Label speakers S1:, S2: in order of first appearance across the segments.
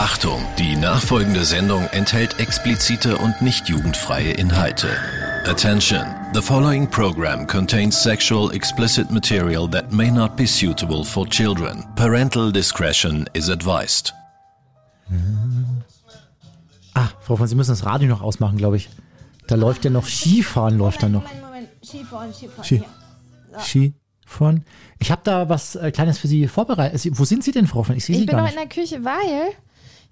S1: Achtung, die nachfolgende Sendung enthält explizite und nicht jugendfreie Inhalte. Attention, the following program contains sexual explicit material that may not be suitable for children. Parental discretion is advised.
S2: Ah, Frau von, Sie müssen das Radio noch ausmachen, glaube ich. Da läuft ja noch Skifahren, läuft da noch.
S3: Moment, Moment. Skifahren, Skifahren.
S2: Ski. Skifahren. Ich habe da was äh, Kleines für Sie vorbereitet. Wo sind Sie denn, Frau von? Ich sehe Sie
S3: Ich bin
S2: gar
S3: noch in
S2: nicht.
S3: der Küche, weil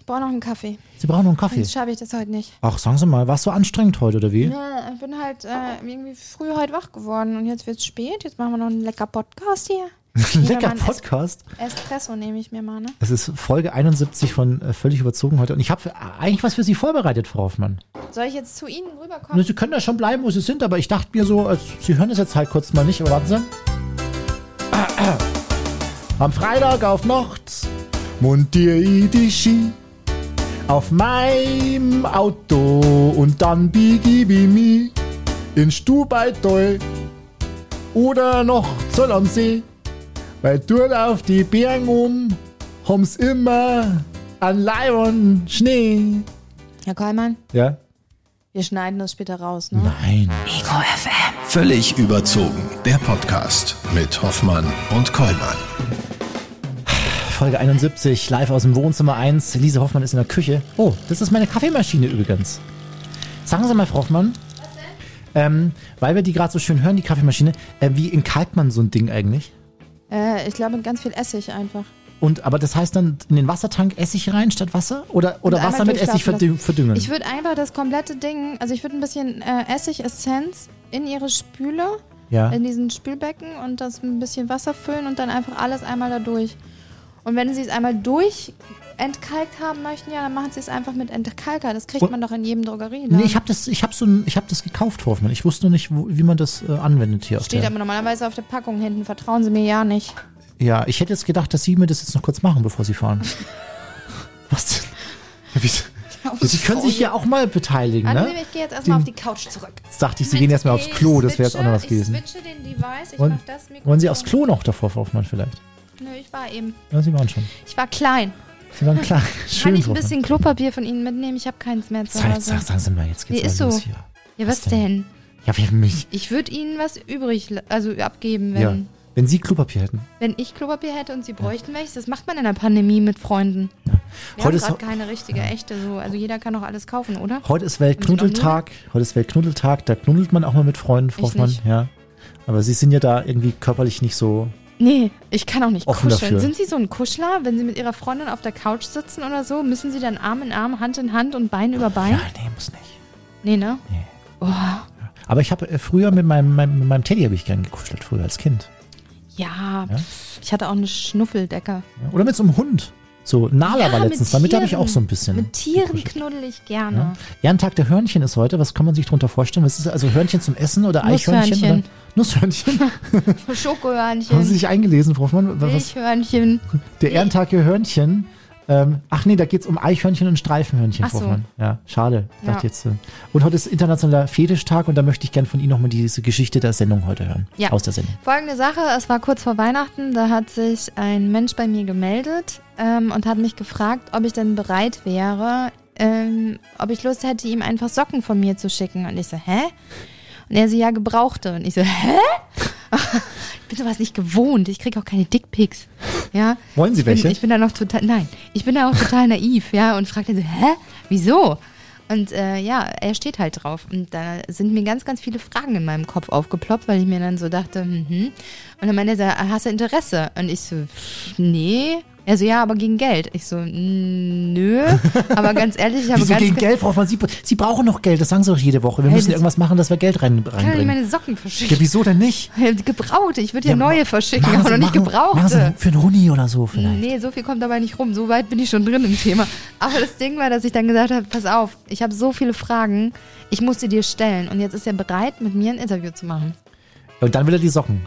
S3: brauche noch einen Kaffee.
S2: Sie brauchen noch einen Kaffee.
S3: Sonst schaffe ich das heute nicht.
S2: Ach, sagen Sie mal, war es so anstrengend heute, oder wie?
S3: Ja, ich bin halt äh, irgendwie früh heute wach geworden und jetzt wird's spät. Jetzt machen wir noch einen lecker Podcast hier.
S2: Lecker
S3: Mann, es-
S2: Podcast.
S3: Espresso nehme ich mir mal, ne?
S2: Es ist Folge 71 von äh, Völlig überzogen heute. Und ich habe eigentlich was für Sie vorbereitet, Frau Hoffmann.
S3: Soll ich jetzt zu Ihnen rüberkommen?
S2: Sie können da schon bleiben, wo Sie sind, aber ich dachte mir so, als, Sie hören es jetzt halt kurz mal nicht, aber warten Sie. Am Freitag auf Nacht montiere ich die Ski auf meinem Auto und dann biege ich mich in Stubaital oder noch Zoll am See, weil dort auf die Bergen um haben's immer an Leibern Schnee.
S3: Herr Kollmann,
S2: Ja?
S3: wir schneiden das später raus, ne?
S2: Nein.
S1: Völlig überzogen, der Podcast mit Hoffmann und Kollmann.
S2: Folge 71, live aus dem Wohnzimmer 1. Lise Hoffmann ist in der Küche. Oh, das ist meine Kaffeemaschine übrigens. Sagen Sie mal, Frau Hoffmann. Ähm, weil wir die gerade so schön hören, die Kaffeemaschine, äh, wie entkalkt man so ein Ding eigentlich?
S3: Äh, ich glaube, mit ganz viel Essig einfach.
S2: Und, aber das heißt dann in den Wassertank Essig rein statt Wasser? Oder, oder Wasser mit Essig verdü verdüngen?
S3: Ich würde einfach das komplette Ding, also ich würde ein bisschen äh, Essig-Essenz in Ihre Spüle,
S2: ja.
S3: in diesen Spülbecken und das ein bisschen Wasser füllen und dann einfach alles einmal da durch. Und wenn Sie es einmal durch entkalkt haben möchten, ja, dann machen Sie es einfach mit Entkalker. Das kriegt
S2: Und-
S3: man doch in jedem Drogerie.
S2: Nee, ich habe das, ich hab so ein, ich hab das gekauft, Hoffmann. Ich wusste nur nicht, wo, wie man das äh, anwendet hier.
S3: Steht aber normalerweise auf der Packung hinten. Vertrauen Sie mir ja nicht.
S2: ja, ich hätte jetzt gedacht, dass Sie mir das jetzt noch kurz machen, bevor Sie fahren. Was denn? Wie, Sie können sich ja auch mal beteiligen, ne?
S3: ich gehe jetzt erstmal auf die Couch zurück.
S2: Jetzt dachte ich, Sie gehen erstmal aufs Klo, das wäre jetzt auch noch was
S3: Ich
S2: gewesen.
S3: switche den Device, ich
S2: Wollen,
S3: mach das Mikrofon.
S2: wollen Sie aufs Klo noch davor, Hoffmann, vielleicht?
S3: Nö, ich war eben.
S2: Ja, Sie waren schon.
S3: Ich war klein.
S2: Sie waren klar. Schön,
S3: Kann ich ein bisschen Klopapier von Ihnen mitnehmen? Ich habe keins mehr zu
S2: Sag,
S3: Hause.
S2: sag, sagen Sie mal, jetzt geht's
S3: Nee, ist
S2: mal
S3: so.
S2: los hier.
S3: Ja,
S2: Was
S3: was
S2: denn?
S3: denn?
S2: Ja, wir haben mich.
S3: Ich würde Ihnen was übrig, also abgeben, wenn,
S2: Ja. Wenn Sie Klopapier hätten.
S3: wenn ich Klopapier hätte und Sie bräuchten welches. Das macht man in der Pandemie mit Freunden. Wir
S2: Heute
S3: haben
S2: ist,
S3: gerade keine richtige, echte so. Also jeder kann doch alles kaufen, oder?
S2: heute ist Weltknuddeltag. Heute ist Weltknuddeltag. Da knuddelt man auch mal mit Freunden, Frau Hoffmann. Ja. Aber Sie sind ja da irgendwie körperlich nicht so.
S3: Nee, ich kann auch nicht kuscheln.
S2: dafür.
S3: Sind Sie so ein Kuschler, wenn Sie mit Ihrer Freundin auf der Couch sitzen oder so? Müssen Sie dann Arm in Arm, Hand in Hand und Bein über Bein?
S2: Ja, nee, muss nicht.
S3: Nee, ne?
S2: Nee.
S3: Oh,
S2: Aber ich habe äh, früher mit meinem, meinem, mit meinem Teddy habe ich gern gekuschelt, früher als Kind.
S3: ja.
S2: Ja?
S3: Ich hatte auch eine Schnuffeldecke.
S2: Oder mit so einem Hund. So, Nala
S3: Ja,
S2: war
S3: mit
S2: letztens. Damit habe ich auch so ein bisschen.
S3: Mit Tieren knuddel ich gerne.
S2: Ja. Ehrentag der Hörnchen ist heute. Was kann man sich darunter vorstellen? Was ist das? also Hörnchen zum Essen oder Eichhörnchen? Oder?
S3: Nusshörnchen. Schokohörnchen.
S2: Haben Sie sich eingelesen, Frau Hoffmann?
S3: Milchhörnchen.
S2: der Ehrentag der Hörnchen. Ähm, ach nee, da geht's um Eichhörnchen und Streifenhörnchen,
S3: Ach so.
S2: Ja, schade.
S3: Ja.
S2: Dachte jetzt. Und heute ist internationaler Fetischtag und da möchte ich gern von Ihnen nochmal diese Geschichte der Sendung heute hören.
S3: Ja.
S2: Aus der Sendung.
S3: Folgende Sache, es war kurz vor Weihnachten, da hat sich ein Mensch bei mir gemeldet ähm, und hat mich gefragt, ob ich denn bereit wäre, ähm, ob ich Lust hätte, ihm einfach Socken von mir zu schicken. Und ich so, hä? Und er so, ja, gebrauchte. Und ich so, hä? Ich bin sowas nicht gewohnt. Ich kriege auch keine Dickpics. Ja.
S2: Wollen Sie
S3: Ich bin,
S2: welche?
S3: ich bin da noch total, nein, ich bin da auch total naiv, ja, und fragte so, hä? Wieso? Und äh, ja, er steht halt drauf. Und da sind mir ganz, ganz viele Fragen in meinem Kopf aufgeploppt, weil ich mir dann so dachte, mhm. Und dann meinte er, so, hast du Interesse? Und ich so, nee. Er so, ja, aber gegen Geld. Ich so, "Mm, nö. Aber ganz ehrlich, ich habe
S2: Wieso
S3: ganz
S2: gegen
S3: ge-
S2: Geld, Frau Hoffmann? Sie, Sie brauchen noch Geld, das sagen Sie doch jede Woche. Wir
S3: Hey,
S2: müssen irgendwas machen, dass wir Geld rein,
S3: Ich kann
S2: reinbringen.
S3: meine Socken verschicken.
S2: Ja, wieso denn nicht?
S3: Gebrauchte. Ich würde ja,
S2: Ja,
S3: neue verschicken, aber noch nicht
S2: machen- Machen Sie
S3: gebrauchte.
S2: für einen Huni oder so vielleicht.
S3: Nee, so viel kommt dabei nicht rum. So weit bin ich schon drin im Thema. Aber das Ding war, dass ich dann gesagt habe, pass auf, ich habe so viele Fragen, ich muss sie dir stellen. Und jetzt ist er bereit, mit mir ein Interview zu machen.
S2: Und dann will er die Socken.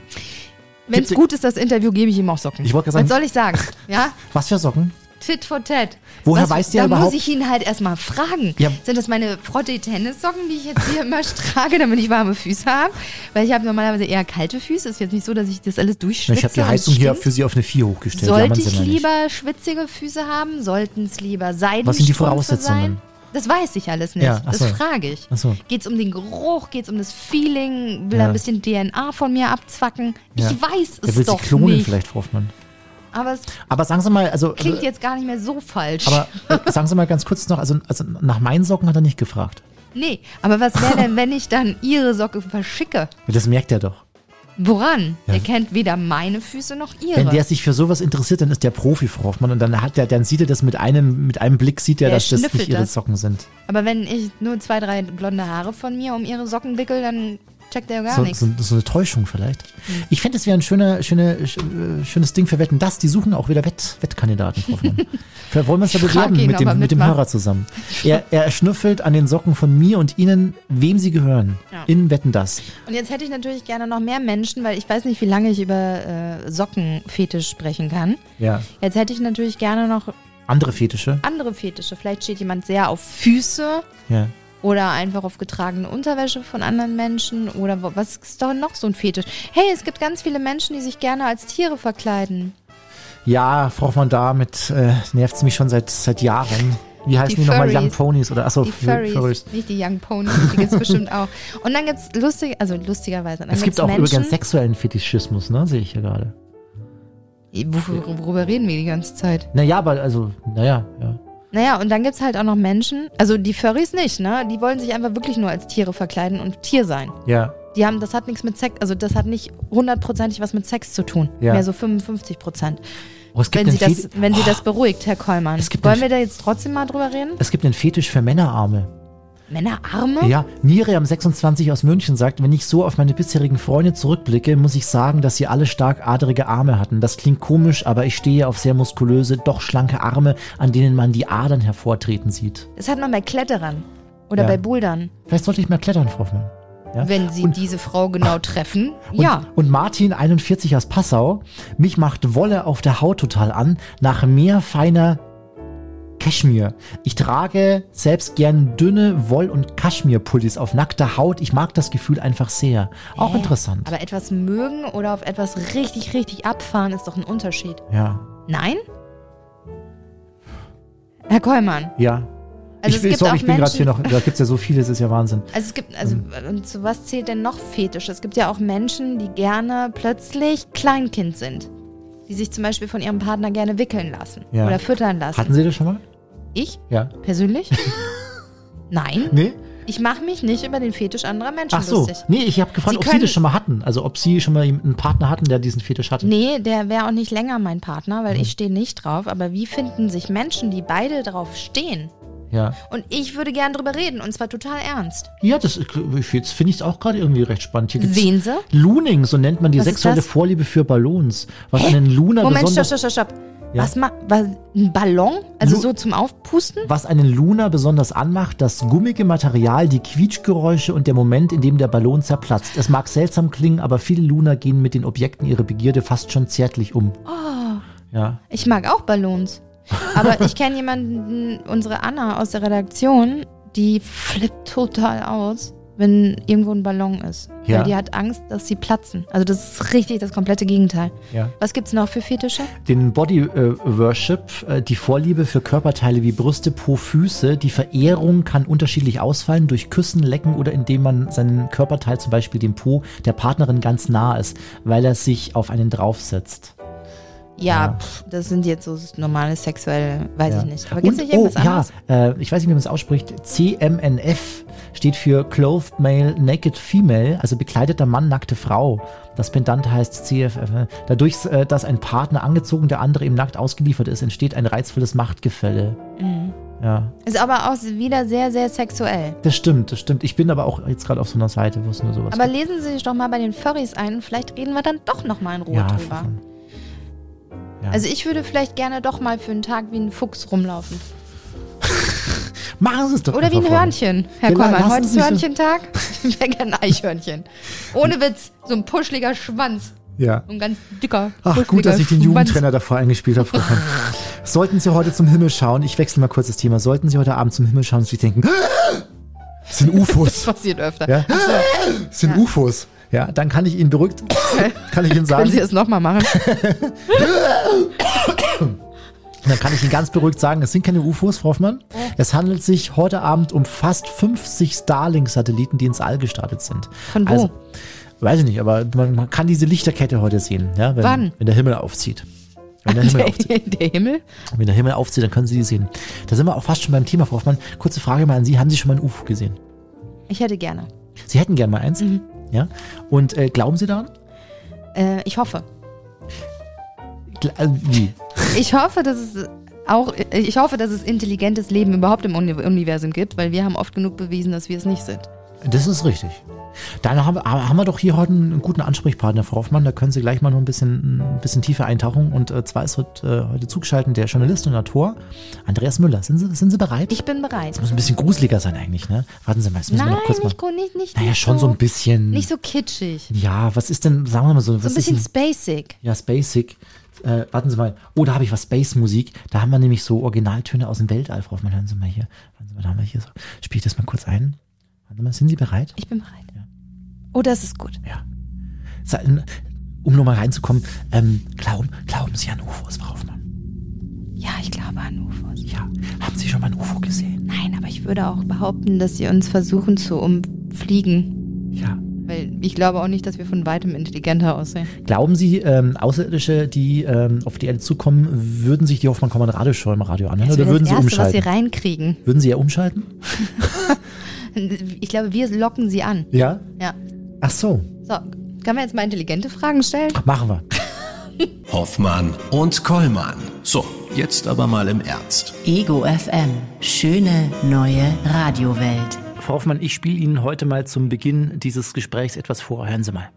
S3: Wenn es gut ist, das Interview, gebe ich ihm auch Socken.
S2: Ich wollte gerade
S3: Was
S2: sagen-
S3: soll ich sagen? Ja?
S2: Was für Socken?
S3: Tit for tat.
S2: Woher
S3: Was-
S2: weiß der
S3: da
S2: überhaupt-
S3: muss ich ihn halt erstmal fragen.
S2: Ja.
S3: Sind das meine Frotte-Tennissocken, die ich jetzt hier immer trage, damit ich warme Füße habe? Weil ich habe normalerweise eher kalte Füße. Ist jetzt nicht so, dass ich das alles durchschwitze.
S2: Ich habe die Heizung hier für Sie auf eine 4 hochgestellt.
S3: Sollte ich
S2: mal nicht.
S3: lieber schwitzige Füße haben? Sollten es lieber Seidenstrümpfe
S2: Was sind die
S3: Sein? Das weiß ich alles nicht.
S2: Ja,
S3: das
S2: so.
S3: frage ich.
S2: So.
S3: Geht es um den Geruch? Geht es um das Feeling? Will
S2: Ja.
S3: er ein bisschen DNA von mir abzwacken?
S2: Ja.
S3: Ich weiß es
S2: will Sie
S3: doch
S2: klonen
S3: nicht.
S2: vielleicht, Frau Hoffmann.
S3: Aber es
S2: Aber sagen Sie mal, also.
S3: klingt jetzt gar nicht mehr so falsch.
S2: Aber äh, sagen Sie mal ganz kurz noch, also, also nach meinen Socken hat er nicht gefragt.
S3: nee, aber was wäre denn, wenn ich dann Ihre Socke verschicke?
S2: Das merkt er doch.
S3: Woran?
S2: Ja.
S3: Er kennt weder meine Füße noch ihre.
S2: Wenn der sich für sowas interessiert, dann ist der Profi, Frau Hoffmann. Und dann hat der, dann sieht er das mit einem, mit einem Blick, sieht er,
S3: Der
S2: dass das nicht ihre
S3: das.
S2: Socken sind.
S3: aber wenn ich nur zwei, drei blonde Haare von mir um ihre Socken wickel, dann checkt er gar
S2: So,
S3: nichts.
S2: so, so eine Täuschung vielleicht.
S3: Hm.
S2: Ich fände, es wäre ein schöner, schöner, sch- äh, schönes Ding für Wetten. Das, die suchen auch wieder Wett, Wettkandidaten. Vielleicht wollen wir uns
S3: frag
S2: bewerben mit dem, mit dem. Hörer zusammen. Er, er schnüffelt an den Socken von mir und Ihnen, wem sie gehören.
S3: Ja.
S2: In Wetten das.
S3: Und jetzt hätte ich natürlich gerne noch mehr Menschen, weil ich weiß nicht, wie lange ich über äh, Sockenfetisch sprechen kann.
S2: Ja.
S3: Jetzt hätte ich natürlich gerne noch
S2: Andere Fetische.
S3: andere Fetische. Vielleicht steht jemand sehr auf Füße
S2: Ja.
S3: Oder einfach auf getragene Unterwäsche von anderen Menschen oder was ist doch noch so ein Fetisch? Hey, es gibt ganz viele Menschen, die sich gerne als Tiere verkleiden.
S2: Ja, Frau Hoffmann, damit äh, nervt es mich schon seit, seit Jahren. Wie heißen die,
S3: Die
S2: nochmal?
S3: Furries.
S2: Young Ponies oder achso,
S3: Die Furries, nicht die Young Ponies, die gibt es bestimmt auch. Und dann gibt es lustig, also lustigerweise,
S2: Es gibt auch
S3: Menschen,
S2: übrigens sexuellen Fetischismus, ne? Sehe ich hier gerade.
S3: Wor- worüber reden wir die ganze Zeit?
S2: Naja, aber also, naja, ja.
S3: Naja, und dann gibt es halt auch noch Menschen, also die Furries nicht, ne? Die wollen sich einfach wirklich nur als Tiere verkleiden und Tier sein.
S2: Ja.
S3: Die haben, das hat nichts mit Sex, also das hat nicht hundertprozentig was mit Sex zu tun.
S2: Ja.
S3: Mehr so 55 Prozent.
S2: Oh,
S3: Wenn, Sie das, wenn Sie
S2: Oh,
S3: das beruhigt, Herr Kollmann.
S2: Es gibt
S3: Wollen wir da jetzt trotzdem mal drüber reden?
S2: Es gibt einen Fetisch für Männerarme.
S3: Männerarme?
S2: Ja, Miriam 26 aus München sagt, wenn ich so auf meine bisherigen Freunde zurückblicke, muss ich sagen, dass sie alle stark adrige Arme hatten. Das klingt komisch, aber ich stehe auf sehr muskulöse, doch schlanke Arme, an denen man die Adern hervortreten sieht.
S3: Das hat man bei Kletterern oder
S2: Ja.
S3: bei Bouldern.
S2: Vielleicht sollte ich mal klettern, Frau Hoffmann. Ja?
S3: Wenn Sie
S2: Und-
S3: diese Frau genau treffen,
S2: Und,
S3: ja.
S2: Und Martin, 41 aus Passau, mich macht Wolle auf der Haut total an, nach mehr feiner Kaschmir. Ich trage selbst gern dünne Woll- und Kaschmir-Pullis auf nackter Haut. Ich mag das Gefühl einfach sehr. Auch
S3: Hä?
S2: interessant.
S3: Aber etwas mögen oder auf etwas richtig, richtig abfahren ist doch ein Unterschied.
S2: ja,
S3: Nein? Herr Kollmann,
S2: ja.
S3: Also
S2: ich,
S3: es
S2: will-
S3: gibt
S2: sorry, ich bin gerade hier noch, da gibt's ja so viele, das ist ja Wahnsinn.
S3: also es gibt, also
S2: Ähm.
S3: und zu was zählt denn noch Fetisch? Es gibt ja auch Menschen, die gerne plötzlich Kleinkind sind. Die sich zum Beispiel von ihrem Partner gerne wickeln lassen
S2: Ja.
S3: oder füttern lassen.
S2: Hatten Sie das schon mal?
S3: Ich
S2: Ja.
S3: persönlich? Nein.
S2: Nee?
S3: Ich mache mich nicht über den Fetisch anderer Menschen
S2: Ach so.
S3: lustig.
S2: Nee, ich habe gefragt,
S3: Sie
S2: ob Sie das schon mal hatten. Also ob Sie schon mal einen Partner hatten, der diesen Fetisch hatte.
S3: Nee, der wäre auch nicht länger mein Partner,
S2: Mhm.
S3: weil ich stehe nicht drauf. Aber wie finden sich Menschen, die beide drauf stehen?
S2: Ja.
S3: Und ich würde gern drüber reden und zwar total ernst.
S2: Ja, das jetzt finde ich es auch gerade irgendwie recht spannend. Hier gibt's
S3: Sehen Sie?
S2: Looning, so nennt man die
S3: Was
S2: sexuelle? Vorliebe für Ballons. Was
S3: Hä?
S2: einen Luna
S3: Moment, stopp, stopp, stopp.
S2: Ja.
S3: Was macht, was, ein Ballon? Also
S2: Lu-
S3: so zum Aufpusten?
S2: was einen Luna besonders anmacht, das gummige Material, die Quietschgeräusche und der Moment, in dem der Ballon zerplatzt. Es mag seltsam klingen, aber viele Luna gehen mit den Objekten ihrer Begierde fast schon zärtlich um.
S3: Oh,
S2: Ja.
S3: ich mag auch Ballons. Aber ich kenne jemanden, unsere Anna aus der Redaktion, die flippt total aus, wenn irgendwo ein Ballon ist.
S2: Ja.
S3: Weil die hat Angst, dass sie platzen. Also das ist richtig das komplette Gegenteil.
S2: ja.
S3: Was gibt's noch für Fetische?
S2: Den Body äh, Worship, äh, die Vorliebe für Körperteile wie Brüste, Po, Füße. Die Verehrung kann unterschiedlich ausfallen durch Küssen, Lecken oder indem man seinen Körperteil, zum Beispiel den Po, der Partnerin ganz nah ist, weil er sich auf einen draufsetzt.
S3: Ja. Pff, das sind jetzt so normale sexuell, weiß ich nicht. Aber gibt's
S2: Und-
S3: nicht irgendwas
S2: oh,
S3: anderes?
S2: Ja, äh, ich weiß nicht, wie man es ausspricht. CMNF steht für Clothed Male Naked Female, also bekleideter Mann, nackte Frau. Das Pendant heißt CFF. Dadurch, äh, dass ein Partner angezogen, der andere ihm nackt ausgeliefert ist, entsteht ein reizvolles Machtgefälle.
S3: Mhm.
S2: Ja,
S3: Ist aber auch wieder sehr, sehr sexuell.
S2: das stimmt, das stimmt. Ich bin aber auch jetzt gerade auf so einer Seite, wo es nur sowas
S3: Aber
S2: gibt.
S3: lesen Sie sich doch mal bei den Furries ein vielleicht reden wir dann doch noch mal in Ruhe
S2: ja,
S3: drüber.
S2: von- ja.
S3: Also ich würde vielleicht gerne doch mal für einen Tag wie ein Fuchs rumlaufen.
S2: Machen Sie es doch
S3: Oder wie ein. Hörnchen, Herr
S2: Ja,
S3: Kollmann. Heute ist Hörnchentag. Ich wäre gerne ein Eichhörnchen. Ohne Witz. So ein puschliger Schwanz.
S2: Ja.
S3: Ein ganz dicker,
S2: Ach, gut, dass ich den. Jugendtrainer davor eingespielt habe. Sollten Sie heute zum Himmel schauen, ich wechsle mal kurz das Thema, sollten Sie heute Abend zum Himmel schauen und sich denken, das sind UFOs.
S3: Das passiert öfter.
S2: Ja? Das sind UFOs. Ja, dann kann ich Ihnen beruhigt, kann ich Ihnen sagen,
S3: Können Sie es nochmal machen?
S2: dann kann ich Ihnen ganz beruhigt sagen, es sind keine UFOs, Frau Hoffmann. Es handelt sich heute Abend um fast 50 Starlink-Satelliten, die ins All gestartet sind.
S3: Von wo?
S2: Also, weiß ich nicht, aber man, man kann diese Lichterkette heute sehen, ja, wenn,
S3: Wann?
S2: wenn der Himmel aufzieht. Wenn der Himmel
S3: Der,
S2: aufzieht.
S3: der Himmel?
S2: Wenn der Himmel aufzieht, dann können Sie die sehen. Da sind wir auch fast schon beim Thema, Frau Hoffmann. Kurze Frage mal an Sie. Haben Sie schon mal ein UFO gesehen?
S3: Ich hätte gerne.
S2: Sie hätten gern mal eins?
S3: Mhm.
S2: Ja. Und äh, glauben Sie daran?
S3: Äh, ich hoffe.
S2: Äh, wie?
S3: Ich hoffe, dass es auch, ich hoffe, dass es intelligentes Leben überhaupt im Uni Universum gibt, weil wir haben oft genug bewiesen, dass wir es nicht sind.
S2: Das ist richtig. Dann haben, haben wir doch hier heute einen guten Ansprechpartner, Frau Hoffmann. Da können Sie gleich mal noch ein bisschen, ein bisschen tiefer eintauchen. Und äh, zwar ist heute, äh, heute zugeschaltet der Journalist und Autor Andreas Müller. Sind Sie, sind Sie bereit?
S3: Ich bin bereit.
S2: das muss ein bisschen gruseliger sein eigentlich, ne? Warten Sie mal, das müssen
S3: Nein,
S2: wir noch kurz mal.
S3: nicht, gru- nicht, nicht,
S2: Naja, schon so ein bisschen.
S3: Nicht so kitschig.
S2: Ja, was ist denn, sagen wir mal so,
S3: So ein bisschen
S2: ist denn,
S3: spacig.
S2: Ja, Spacig. Äh, warten Sie mal. Oh, da habe ich was Space-Musik. Da haben wir nämlich so Originaltöne aus dem Weltall, Frau Hoffmann. Hören Sie mal hier. Warten Sie mal, da haben wir hier so. Spiele ich das mal kurz ein. Warten Sie mal, sind Sie bereit?
S3: Ich bin bereit. Oh, das ist gut.
S2: Ja. Um nochmal reinzukommen, ähm, glauben, glauben Sie an UFOs, Frau Hoffmann?
S3: Ja, ich glaube an UFOs.
S2: Ja. Haben Sie schon mal ein UFO gesehen?
S3: Nein, aber ich würde auch behaupten, dass sie uns versuchen zu umfliegen.
S2: Ja.
S3: Weil ich glaube auch nicht, dass wir von weitem intelligenter aussehen.
S2: Glauben Sie, ähm, Außerirdische, die ähm, auf die Erde zukommen, würden sich die Hoffmann Kommen Radio im Radio anhören
S3: Das
S2: oder würden
S3: das
S2: Sie
S3: Erste, was sie
S2: umschalten?
S3: reinkriegen.
S2: Würden Sie ja umschalten?
S3: Ich glaube, wir locken sie an.
S2: Ja.
S3: Ja.
S2: Ach so.
S3: So, können wir jetzt mal intelligente Fragen stellen?
S2: Machen wir.
S1: Hoffmann und Kollmann. So, jetzt aber mal im Ernst.
S4: Ego FM. Schöne neue Radiowelt.
S2: Frau Hoffmann, ich spiele Ihnen heute mal zum Beginn dieses Gesprächs etwas vor. Hören Sie mal.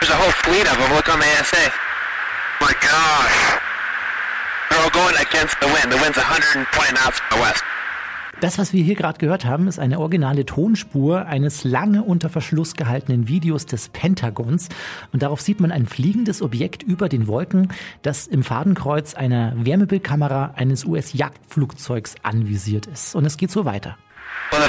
S5: There's a whole fleet of them. Look on the ASA. My gosh. They're all going against the wind. The wind's 120 knots from the west.
S2: Das, was wir hier gerade gehört haben, ist eine originale Tonspur eines lange unter Verschluss gehaltenen Videos des Pentagons. Und darauf sieht man ein fliegendes Objekt über den Wolken, das im Fadenkreuz einer Wärmebildkamera eines US-Jagdflugzeugs anvisiert ist. Und es geht so weiter.
S5: Well,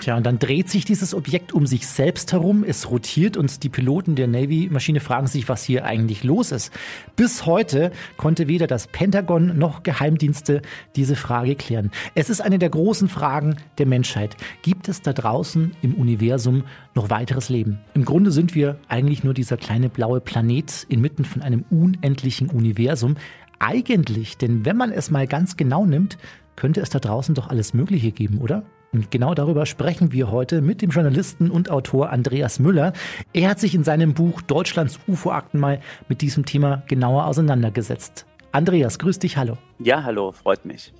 S2: Tja, und dann dreht sich dieses Objekt um sich selbst herum, es rotiert und die Piloten der Navy-Maschine fragen sich, was hier eigentlich los ist. Bis heute konnte weder das Pentagon noch Geheimdienste diese Frage klären. Es ist eine der großen Fragen der Menschheit. Gibt es da draußen im Universum noch weiteres Leben? Im Grunde sind wir eigentlich nur dieser kleine blaue Planet inmitten von einem unendlichen Universum. Eigentlich, denn wenn man es mal ganz genau nimmt, könnte es da draußen doch alles Mögliche geben, oder? Und genau darüber sprechen wir heute mit dem Journalisten und Autor Andreas Müller. Er hat sich in seinem Buch Deutschlands UFO-Akten mal mit diesem Thema genauer auseinandergesetzt. Andreas, grüß dich, hallo.
S6: Ja, hallo, freut mich.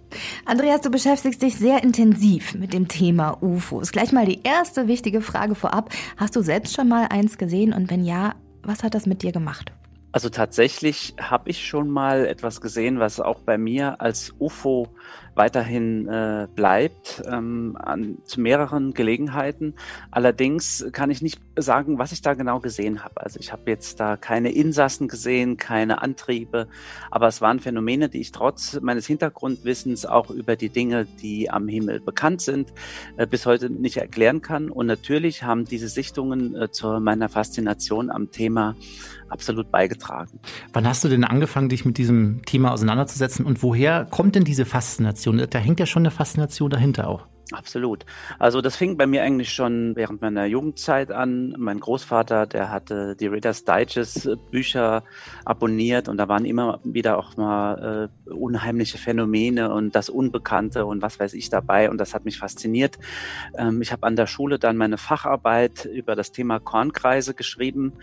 S3: Andreas, du beschäftigst dich sehr intensiv mit dem Thema UFOs. Gleich mal die erste wichtige Frage vorab. Hast du selbst schon mal eins gesehen und wenn ja, was hat das mit dir gemacht?
S6: Also tatsächlich habe ich schon mal etwas gesehen, was auch bei mir als UFO weiterhin äh, bleibt, ähm, an, zu mehreren Gelegenheiten. Allerdings kann ich nicht sagen, was ich da genau gesehen habe. Also ich habe jetzt da keine Insassen gesehen, keine Antriebe, aber es waren Phänomene, die ich trotz meines Hintergrundwissens auch über die Dinge, die am Himmel bekannt sind, äh, bis heute nicht erklären kann. Und natürlich haben diese Sichtungen äh, zu meiner Faszination am Thema absolut beigetragen.
S2: Wann hast du denn angefangen, dich mit diesem Thema auseinanderzusetzen und woher kommt denn diese Faszination? Da hängt ja schon eine Faszination dahinter auch.
S6: Absolut. Also das fing bei mir eigentlich schon während meiner Jugendzeit an. Mein Großvater, der hatte die Reader's Digest äh, Bücher abonniert und da waren immer wieder auch mal äh, unheimliche Phänomene und das Unbekannte und was weiß ich dabei und das hat mich fasziniert. Ähm, ich habe an der Schule dann meine Facharbeit über das Thema Kornkreise geschrieben,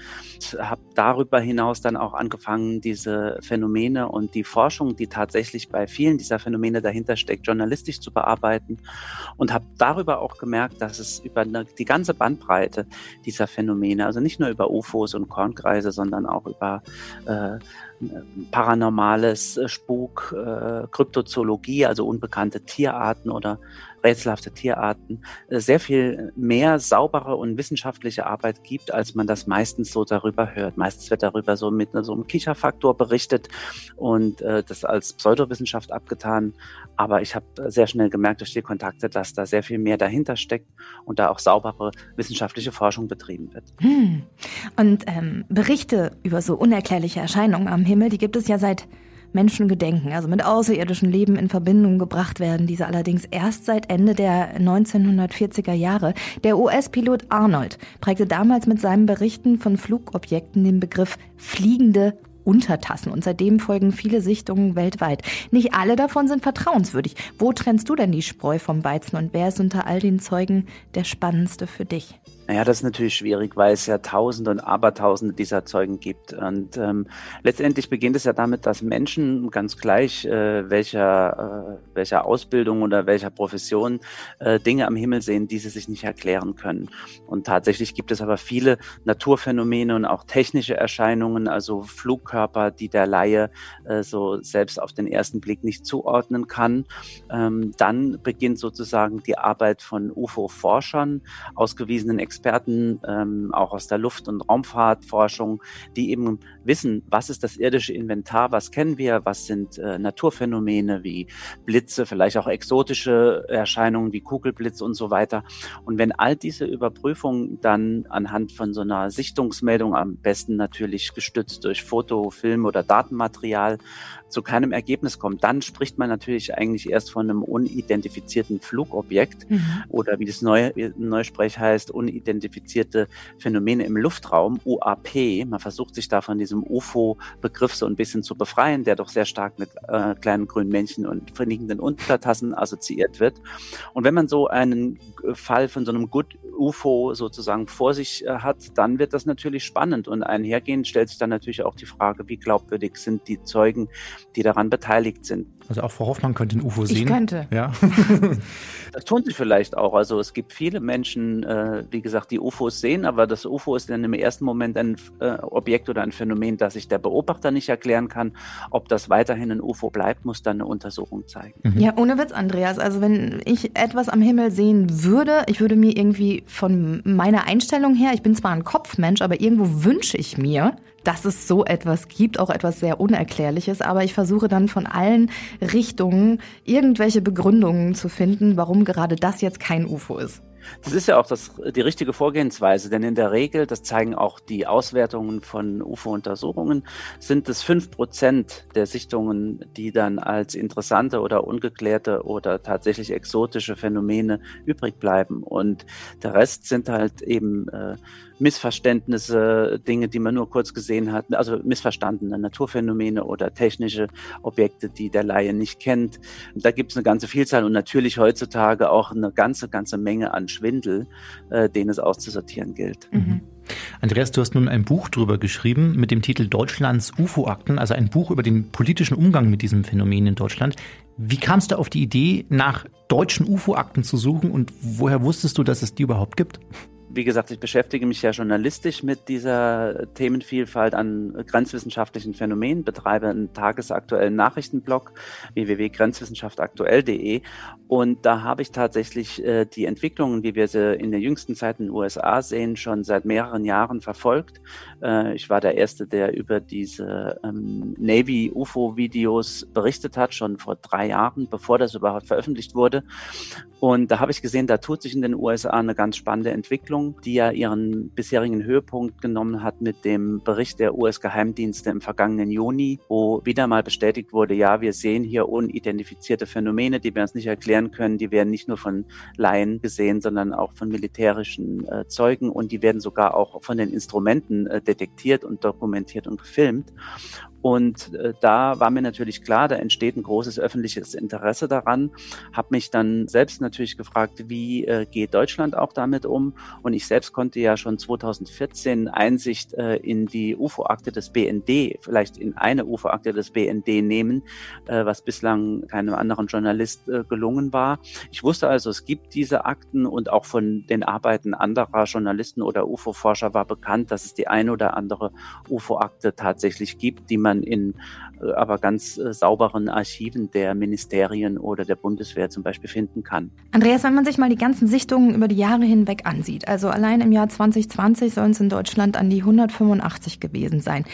S6: habe darüber hinaus dann auch angefangen, diese Phänomene und die Forschung, die tatsächlich bei vielen dieser Phänomene dahinter steckt, journalistisch zu bearbeiten und habe darüber auch gemerkt, dass es über eine, die ganze Bandbreite dieser Phänomene, also nicht nur über UFOs und Kornkreise, sondern auch über äh, paranormales äh, Spuk, äh, Kryptozoologie, also unbekannte Tierarten oder rätselhafte Tierarten, äh, sehr viel mehr saubere und wissenschaftliche Arbeit gibt, als man das meistens so darüber hört. Meistens wird darüber so mit so einem Kicherfaktor berichtet und äh, das als Pseudowissenschaft abgetan. Aber ich habe sehr schnell gemerkt durch die Kontakte, dass da sehr viel mehr dahinter steckt und da auch saubere wissenschaftliche Forschung betrieben wird.
S3: Hm. Und ähm, Berichte über so unerklärliche Erscheinungen am Himmel, die gibt es ja seit Menschengedenken, also mit außerirdischem Leben in Verbindung gebracht werden, diese allerdings erst seit Ende der 1940er Jahre. Der US-Pilot Arnold prägte damals mit seinen Berichten von Flugobjekten den Begriff fliegende Untertassen und seitdem folgen viele Sichtungen weltweit. Nicht alle davon sind vertrauenswürdig. Wo trennst du denn die Spreu vom Weizen und wer ist unter all den Zeugen der spannendste für dich?
S6: Naja, das ist natürlich schwierig, weil es ja Tausende und Abertausende dieser Zeugen gibt. Und ähm, letztendlich beginnt es ja damit, dass Menschen ganz gleich äh, welcher, äh, welcher Ausbildung oder welcher Profession äh, Dinge am Himmel sehen, die sie sich nicht erklären können. Und tatsächlich gibt es aber viele Naturphänomene und auch technische Erscheinungen, also Flugkörper, die der Laie äh, so selbst auf den ersten Blick nicht zuordnen kann. Ähm, dann beginnt sozusagen die Arbeit von UFO-Forschern, ausgewiesenen Experten, Experten, ähm, auch aus der Luft- und Raumfahrtforschung, die eben wissen, was ist das irdische Inventar, was kennen wir, was sind äh, Naturphänomene wie Blitze, vielleicht auch exotische Erscheinungen wie Kugelblitz und so weiter. Und wenn all diese Überprüfungen dann anhand von so einer Sichtungsmeldung, am besten natürlich gestützt durch Foto, Film oder Datenmaterial, zu keinem Ergebnis kommt, dann spricht man natürlich eigentlich erst von einem unidentifizierten Flugobjekt mhm. oder wie das neue Neusprech heißt, unidentifizierte Phänomene im Luftraum, UAP. Man versucht sich da von diesem UFO-Begriff so ein bisschen zu befreien, der doch sehr stark mit äh, kleinen grünen Männchen und fliegenden Untertassen assoziiert wird. Und wenn man so einen Fall von so einem Good UFO sozusagen vor sich äh, hat, dann wird das natürlich spannend und einhergehend stellt sich dann natürlich auch die Frage, wie glaubwürdig sind die Zeugen, die daran beteiligt sind.
S2: Also auch Frau Hoffmann könnte ein UFO sehen.
S3: Ich könnte.
S2: Ja.
S6: das tun sie vielleicht auch. Also es gibt viele Menschen, äh, wie gesagt, die UFOs sehen, aber das UFO ist dann im ersten Moment ein äh, Objekt oder ein Phänomen, das sich der Beobachter nicht erklären kann. Ob das weiterhin ein UFO bleibt, muss dann eine Untersuchung zeigen.
S3: Mhm. Ja, ohne Witz, Andreas. Also wenn ich etwas am Himmel sehen würde, ich würde mir irgendwie von meiner Einstellung her, ich bin zwar ein Kopfmensch, aber irgendwo wünsche ich mir, dass es so etwas gibt, auch etwas sehr Unerklärliches, aber ich versuche dann von allen Richtungen irgendwelche Begründungen zu finden, warum gerade das jetzt kein UFO ist.
S6: Das ist ja auch das, die richtige Vorgehensweise, denn in der Regel, das zeigen auch die Auswertungen von UFO-Untersuchungen, sind es fünf Prozent der Sichtungen, die dann als interessante oder ungeklärte oder tatsächlich exotische Phänomene übrig bleiben. Und der Rest sind halt eben äh, Missverständnisse, Dinge, die man nur kurz gesehen hat, also missverstandene Naturphänomene oder technische Objekte, die der Laie nicht kennt. Da gibt es eine ganze Vielzahl und natürlich heutzutage auch eine ganze, ganze Menge an Schwindel, äh, den es auszusortieren gilt. Mhm.
S2: Andreas, du hast nun ein Buch drüber geschrieben mit dem Titel Deutschlands UFO-Akten, also ein Buch über den politischen Umgang mit diesem Phänomen in Deutschland. Wie kamst du auf die Idee, nach deutschen UFO-Akten zu suchen und woher wusstest du, dass es die überhaupt gibt?
S6: Wie gesagt, ich beschäftige mich ja journalistisch mit dieser Themenvielfalt an grenzwissenschaftlichen Phänomenen, betreibe einen tagesaktuellen Nachrichtenblog www.grenzwissenschaftaktuell.de und da habe ich tatsächlich äh, die Entwicklungen, wie wir sie in der jüngsten Zeit in den USA sehen, schon seit mehreren Jahren verfolgt. Äh, ich war der Erste, der über diese ähm, Navy-UFO-Videos berichtet hat, schon vor drei Jahren, bevor das überhaupt veröffentlicht wurde. Und da habe ich gesehen, da tut sich in den USA eine ganz spannende Entwicklung, die ja ihren bisherigen Höhepunkt genommen hat mit dem Bericht der US-Geheimdienste im vergangenen Juni, wo wieder mal bestätigt wurde, ja, wir sehen hier unidentifizierte Phänomene, die wir uns nicht erklären können. Die werden nicht nur von Laien gesehen, sondern auch von militärischen äh, Zeugen und die werden sogar auch von den Instrumenten äh, detektiert und dokumentiert und gefilmt. Und äh, da war mir natürlich klar, da entsteht ein großes öffentliches Interesse daran. Habe mich dann selbst natürlich gefragt, wie äh, geht Deutschland auch damit um? Und ich selbst konnte ja schon 2014 Einsicht äh, in die UFO-Akte des BND, vielleicht in eine UFO-Akte des BND nehmen, was bislang keinem anderen Journalist gelungen war. Ich wusste also, es gibt diese Akten und auch von den Arbeiten anderer Journalisten oder UFO-Forscher war bekannt, dass es die eine oder andere UFO-Akte tatsächlich gibt, die man in äh, aber ganz äh, sauberen Archiven der Ministerien oder der Bundeswehr zum Beispiel finden kann.
S7: Andreas, wenn man sich mal die ganzen Sichtungen über die Jahre hinweg ansieht, also allein im Jahr 2020 sollen es in Deutschland an die 185 gewesen sein.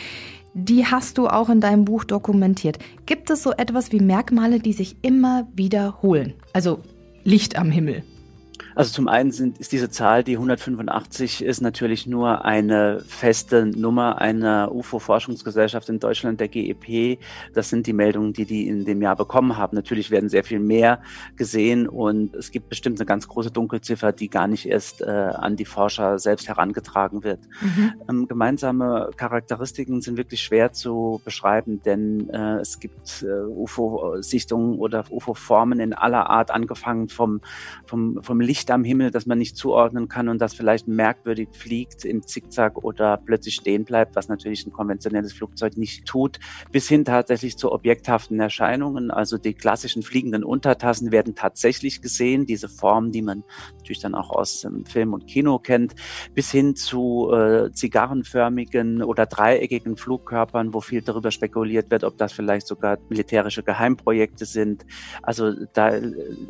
S7: Die hast du auch in deinem Buch dokumentiert. Gibt es so etwas wie Merkmale, die sich immer wiederholen? Also Licht am Himmel.
S6: Also zum einen sind, ist diese Zahl, die 185, ist natürlich nur eine feste Nummer einer UFO-Forschungsgesellschaft in Deutschland, der GEP. Das sind die Meldungen, die die in dem Jahr bekommen haben. Natürlich werden sehr viel mehr gesehen und es gibt bestimmt eine ganz große Dunkelziffer, die gar nicht erst äh, an die Forscher selbst herangetragen wird. Mhm. Ähm, gemeinsame Charakteristiken sind wirklich schwer zu beschreiben, denn äh, es gibt äh, UFO-Sichtungen oder UFO-Formen in aller Art, angefangen vom, vom, vom Licht Licht am Himmel, das man nicht zuordnen kann und das vielleicht merkwürdig fliegt im Zickzack oder plötzlich stehen bleibt, was natürlich ein konventionelles Flugzeug nicht tut, bis hin tatsächlich zu objekthaften Erscheinungen. Also die klassischen fliegenden Untertassen werden tatsächlich gesehen, diese Formen, die man natürlich dann auch aus dem Film und Kino kennt, bis hin zu äh, zigarrenförmigen oder dreieckigen Flugkörpern, wo viel darüber spekuliert wird, ob das vielleicht sogar militärische Geheimprojekte sind. Also da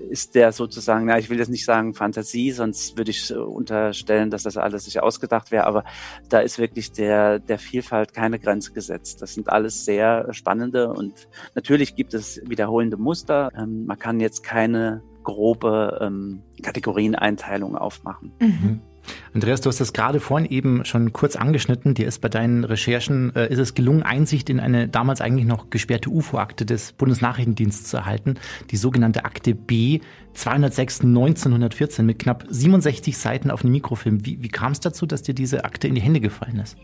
S6: ist der sozusagen, na, ich will jetzt nicht sagen Fantasie, sonst würde ich unterstellen, dass das alles sich ausgedacht wäre. Aber da ist wirklich der, der Vielfalt keine Grenze gesetzt. Das sind alles sehr spannende und natürlich gibt es wiederholende Muster. Ähm, man kann jetzt keine grobe ähm, Kategorieneinteilung aufmachen.
S2: Mhm. Andreas, du hast das gerade vorhin eben schon kurz angeschnitten. Dir ist bei deinen Recherchen, äh, ist es gelungen, Einsicht in eine damals eigentlich noch gesperrte UFO-Akte des Bundesnachrichtendienstes zu erhalten, die sogenannte Akte B 206 1914 mit knapp 67 Seiten auf einem Mikrofilm. Wie, wie kam es dazu, dass dir diese Akte in die Hände gefallen ist?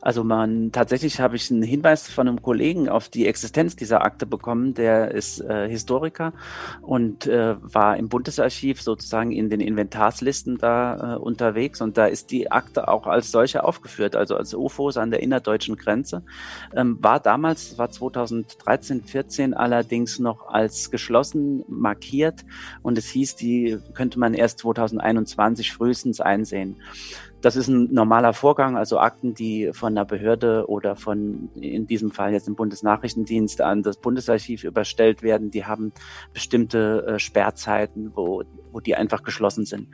S6: Also man, tatsächlich habe ich einen Hinweis von einem Kollegen auf die Existenz dieser Akte bekommen. Der ist äh, Historiker und äh, war im Bundesarchiv sozusagen in den Inventarslisten da äh, unterwegs und da ist die Akte auch als solche aufgeführt, also als UFOs an der innerdeutschen Grenze. Ähm, war damals, war 2013, 14 allerdings noch als geschlossen markiert und es hieß, die könnte man erst 2021 frühestens einsehen. Das ist ein normaler Vorgang, also Akten, die von einer Behörde oder von, in diesem Fall jetzt im Bundesnachrichtendienst an das Bundesarchiv überstellt werden, die haben bestimmte äh, Sperrzeiten, wo, wo die einfach geschlossen sind.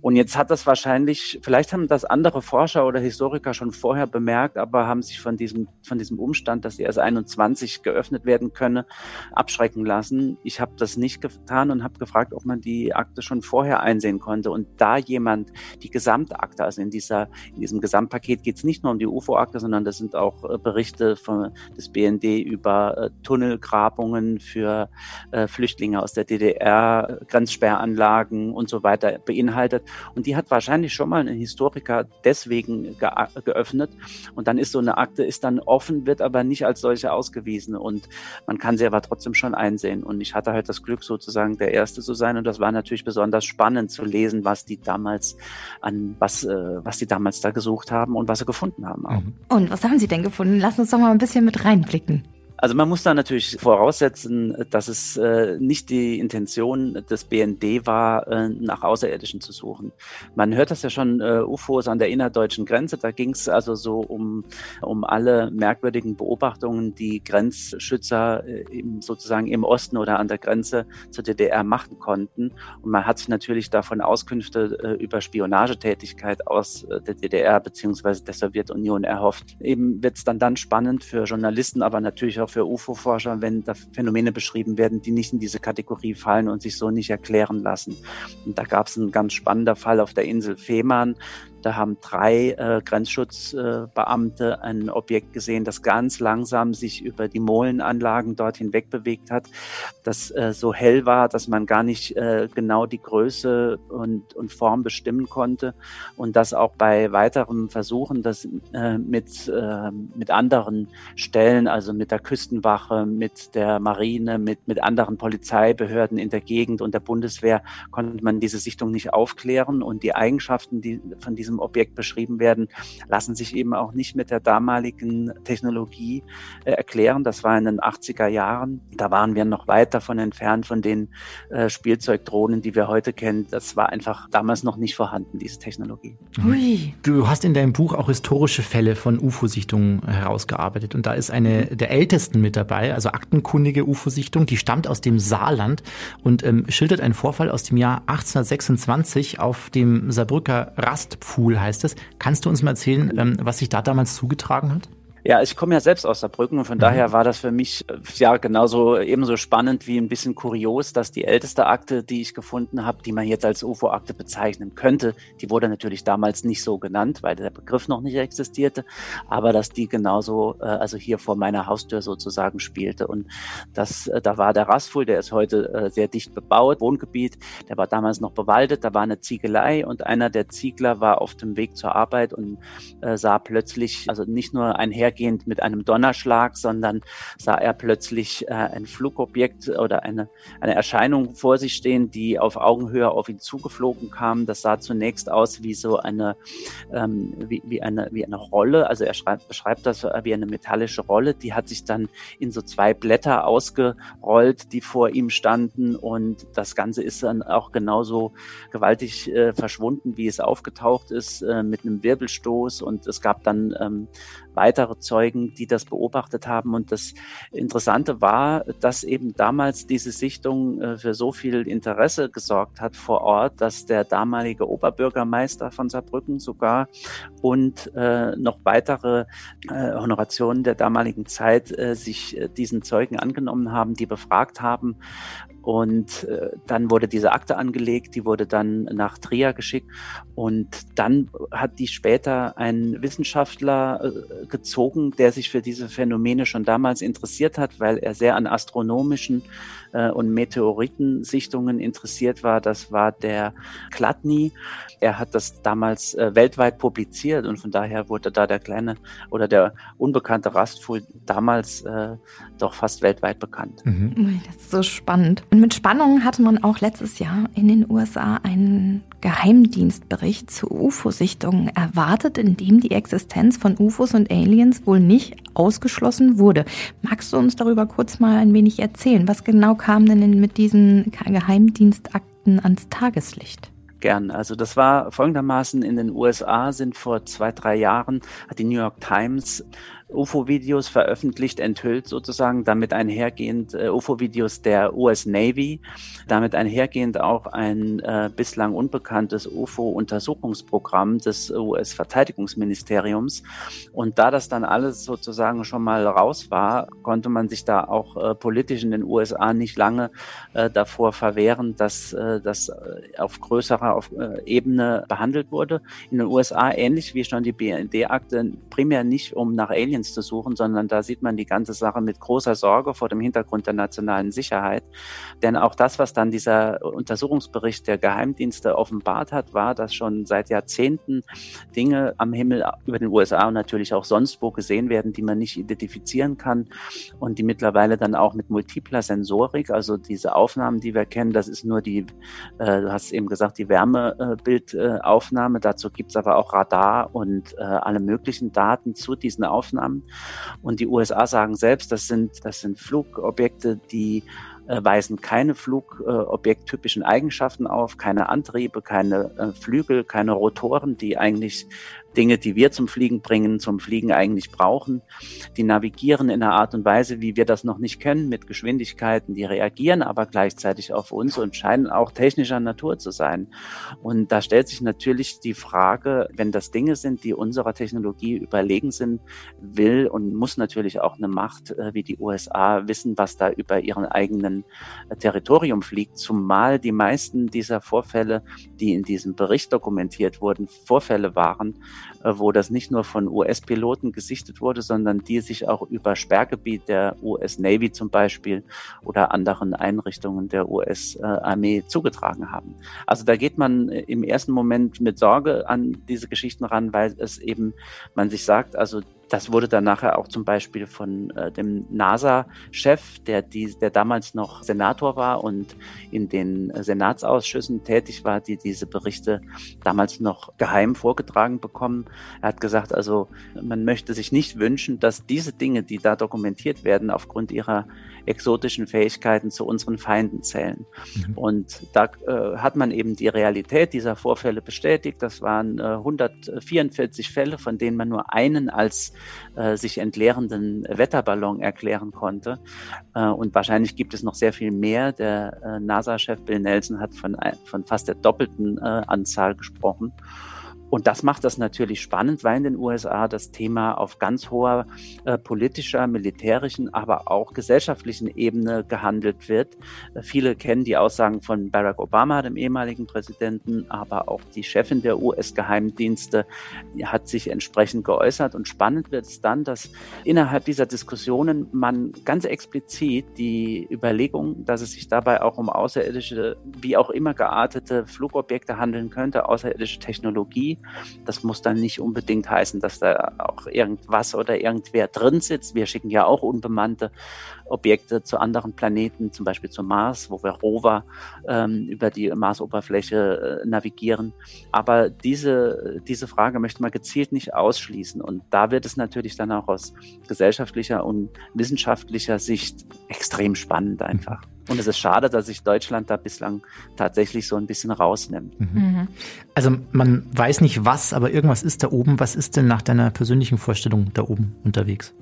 S6: Und jetzt hat das wahrscheinlich, vielleicht haben das andere Forscher oder Historiker schon vorher bemerkt, aber haben sich von diesem, von diesem Umstand, dass sie erst 21 geöffnet werden könne, abschrecken lassen. Ich habe das nicht getan und habe gefragt, ob man die Akte schon vorher einsehen konnte. Und da jemand die Gesamtakte, also in dieser, in diesem Gesamtpaket geht es nicht nur um die UFO-Akte, sondern das sind auch äh, Berichte von, des BND über äh, Tunnelgrabungen für äh, Flüchtlinge aus der DDR, Grenzsperranlagen und so weiter beinhaltet. Und die hat wahrscheinlich schon mal ein Historiker deswegen ge geöffnet. Und dann ist so eine Akte, ist dann offen, wird aber nicht als solche ausgewiesen. Und man kann sie aber trotzdem schon einsehen. Und ich hatte halt das Glück, sozusagen der Erste zu sein. Und das war natürlich besonders spannend zu lesen, was die damals an, was, äh, was sie damals da gesucht haben und was sie gefunden haben. Auch.
S7: Mhm. Und was haben sie denn gefunden? Lass uns doch mal ein bisschen mit reinblicken.
S6: Also man muss da natürlich voraussetzen, dass es äh, nicht die Intention des BND war, äh, nach Außerirdischen zu suchen. Man hört das ja schon, äh, UFOs an der innerdeutschen Grenze. Da ging es also so um, um alle merkwürdigen Beobachtungen, die Grenzschützer äh, im, sozusagen im Osten oder an der Grenze zur DDR machen konnten. Und man hat sich natürlich davon Auskünfte über Spionagetätigkeit aus der DDR beziehungsweise der Sowjetunion erhofft. Eben wird es dann dann spannend für Journalisten, aber natürlich auch für UFO-Forscher, wenn da Phänomene beschrieben werden, die nicht in diese Kategorie fallen und sich so nicht erklären lassen. Und da gab es einen ganz spannender Fall auf der Insel Fehmarn. Da haben drei äh, Grenzschutzbeamte äh, ein Objekt gesehen, das ganz langsam sich über die Molenanlagen dort hinweg bewegt hat, das äh, so hell war, dass man gar nicht äh, genau die Größe und, und Form bestimmen konnte. Und das auch bei weiteren Versuchen, das äh, mit, äh, mit anderen Stellen, also mit der Küstenwache, mit der Marine, mit, mit anderen Polizeibehörden in der Gegend und der Bundeswehr, konnte man diese Sichtung nicht aufklären. Und die Eigenschaften die von diesem diesem Objekt beschrieben werden, lassen sich eben auch nicht mit der damaligen Technologie äh, erklären. Das war in den 80er Jahren. Da waren wir noch weit davon entfernt von den äh, Spielzeugdrohnen, die wir heute kennen. Das war einfach damals noch nicht vorhanden, diese Technologie.
S2: Ui. Du hast in deinem Buch auch historische Fälle von UFO-Sichtungen herausgearbeitet. Und da ist eine der ältesten mit dabei, also aktenkundige UFO-Sichtung, die stammt aus dem Saarland und ähm, schildert einen Vorfall aus dem Jahr 1826 auf dem Saarbrücker Rastpfuhl, heißt es. Kannst du uns mal erzählen, ähm, was sich da damals zugetragen hat?
S6: Ja, ich komme ja selbst aus Saarbrücken und von mhm. daher war das für mich äh, ja genauso ebenso spannend wie ein bisschen kurios, dass die älteste Akte, die ich gefunden habe, die man jetzt als UFO-Akte bezeichnen könnte, die wurde natürlich damals nicht so genannt, weil der Begriff noch nicht existierte, aber dass die genauso, äh, also hier vor meiner Haustür sozusagen spielte und das, äh, da war der Rastfuhl, der ist heute äh, sehr dicht bebaut, Wohngebiet, der war damals noch bewaldet, da war eine Ziegelei und einer der Ziegler war auf dem Weg zur Arbeit und äh, sah plötzlich, also nicht nur ein Herr einhergehend mit einem Donnerschlag, sondern sah er plötzlich äh, ein Flugobjekt oder eine, eine Erscheinung vor sich stehen, die auf Augenhöhe auf ihn zugeflogen kam. Das sah zunächst aus wie so eine, ähm, wie, wie eine, wie eine Rolle. Also er schreibt, beschreibt das wie eine metallische Rolle. Die hat sich dann in so zwei Blätter ausgerollt, die vor ihm standen und das Ganze ist dann auch genauso gewaltig äh, verschwunden, wie es aufgetaucht ist, äh, mit einem Wirbelstoß und es gab dann ähm, weitere Zeugen, die das beobachtet haben. Und das Interessante war, dass eben damals diese Sichtung äh, für so viel Interesse gesorgt hat vor Ort, dass der damalige Oberbürgermeister von Saarbrücken sogar und äh, noch weitere äh, Honorationen der damaligen Zeit sich diesen Zeugen angenommen haben, die befragt haben, und äh, dann wurde diese Akte angelegt, die wurde dann nach Trier geschickt. Und dann hat die später ein Wissenschaftler äh, gezogen, der sich für diese Phänomene schon damals interessiert hat, weil er sehr an astronomischen äh, und Meteoritensichtungen interessiert war. Das war der Klatny. Er hat das damals äh, weltweit publiziert und von daher wurde da der kleine oder der unbekannte Rastfuhl damals äh, doch fast weltweit bekannt.
S7: Mhm. Das ist so spannend. Und mit Spannung hatte man auch letztes Jahr in den USA einen Geheimdienstbericht zu UFO-Sichtungen erwartet, in dem die Existenz von UFOs und Aliens wohl nicht ausgeschlossen wurde. Magst du uns darüber kurz mal ein wenig erzählen? Was genau kam denn mit diesen Geheimdienstakten ans Tageslicht?
S6: Gern. Also das war folgendermaßen in den USA sind vor zwei, drei Jahren hat die New York Times UFO-Videos veröffentlicht, enthüllt sozusagen, damit einhergehend äh, UFO-Videos der US Navy, damit einhergehend auch ein äh, bislang unbekanntes UFO-Untersuchungsprogramm des US-Verteidigungsministeriums. Und da das dann alles sozusagen schon mal raus war, konnte man sich da auch äh, politisch in den USA nicht lange äh, davor verwehren, dass äh, das äh, auf größerer auf, Ebene behandelt wurde. In den USA ähnlich wie schon die BND-Akte primär nicht um nach Aliens Aliens zu suchen, sondern da sieht man die ganze Sache mit großer Sorge vor dem Hintergrund der nationalen Sicherheit. Denn auch das, was dann dieser Untersuchungsbericht der Geheimdienste offenbart hat, war, dass schon seit Jahrzehnten Dinge am Himmel über den USA und natürlich auch sonst wo gesehen werden, die man nicht identifizieren kann und die mittlerweile dann auch mit multipler Sensorik, also diese Aufnahmen, die wir kennen, das ist nur die, äh, du hast eben gesagt, die Wärmebildaufnahme. Äh, Dazu gibt es aber auch Radar und äh, alle möglichen Daten zu diesen Aufnahmen haben. Und die USA sagen selbst, das sind, das sind Flugobjekte, die äh, weisen keine flugobjekttypischen Eigenschaften auf, keine Antriebe, keine äh, Flügel, keine Rotoren, die eigentlich Dinge, die wir zum Fliegen bringen, zum Fliegen eigentlich brauchen. Die navigieren in einer Art und Weise, wie wir das noch nicht kennen, mit Geschwindigkeiten, die reagieren aber gleichzeitig auf uns und scheinen auch technischer Natur zu sein. Und da stellt sich natürlich die Frage, wenn das Dinge sind, die unserer Technologie überlegen sind, will und muss natürlich auch eine Macht äh, wie die USA wissen, was da über ihren eigenen äh, Territorium fliegt, zumal die meisten dieser Vorfälle, die in diesem Bericht dokumentiert wurden, Vorfälle waren, wo das nicht nur von US-Piloten gesichtet wurde, sondern die sich auch über Sperrgebiet der US Navy zum Beispiel oder anderen Einrichtungen der US-Armee zugetragen haben. Also da geht man äh, im ersten Moment mit Sorge an diese Geschichten ran, weil es eben, man sich sagt, also das wurde dann nachher auch zum Beispiel von äh, dem NASA-Chef, der, die, der damals noch Senator war und in den Senatsausschüssen tätig war, die diese Berichte damals noch geheim vorgetragen bekommen. Er hat gesagt, also man möchte sich nicht wünschen, dass diese Dinge, die da dokumentiert werden, aufgrund ihrer exotischen Fähigkeiten zu unseren Feinden zählen. Mhm. Und da äh, hat man eben die Realität dieser Vorfälle bestätigt. Das waren äh, 144 Fälle, von denen man nur einen als äh, sich entleerenden Wetterballon erklären konnte. Äh, und wahrscheinlich gibt es noch sehr viel mehr. Der äh, NASA-Chef Bill Nelson hat von, von fast der doppelten äh, Anzahl gesprochen. Und das macht das natürlich spannend, weil in den USA das Thema auf ganz hoher äh, politischer, militärischen, aber auch gesellschaftlichen Ebene gehandelt wird. Äh, viele kennen die Aussagen von Barack Obama, dem ehemaligen Präsidenten, aber auch die Chefin der US-Geheimdienste hat sich entsprechend geäußert. Und spannend wird es dann, dass innerhalb dieser Diskussionen man ganz explizit die Überlegung, dass es sich dabei auch um außerirdische, wie auch immer geartete Flugobjekte handeln könnte, außerirdische Technologie, das muss dann nicht unbedingt heißen, dass da auch irgendwas oder irgendwer drin sitzt. Wir schicken ja auch unbemannte Objekte zu anderen Planeten, zum Beispiel zum Mars, wo wir Rover ähm, über die Marsoberfläche äh, navigieren. Aber diese, diese Frage möchte man gezielt nicht ausschließen. Und da wird es natürlich dann auch aus gesellschaftlicher und wissenschaftlicher Sicht extrem spannend einfach. Und es ist schade, dass sich Deutschland da bislang tatsächlich so ein bisschen rausnimmt.
S2: Mhm. mhm. Also man weiß nicht was, aber irgendwas ist da oben. Was ist denn nach deiner persönlichen Vorstellung da oben unterwegs?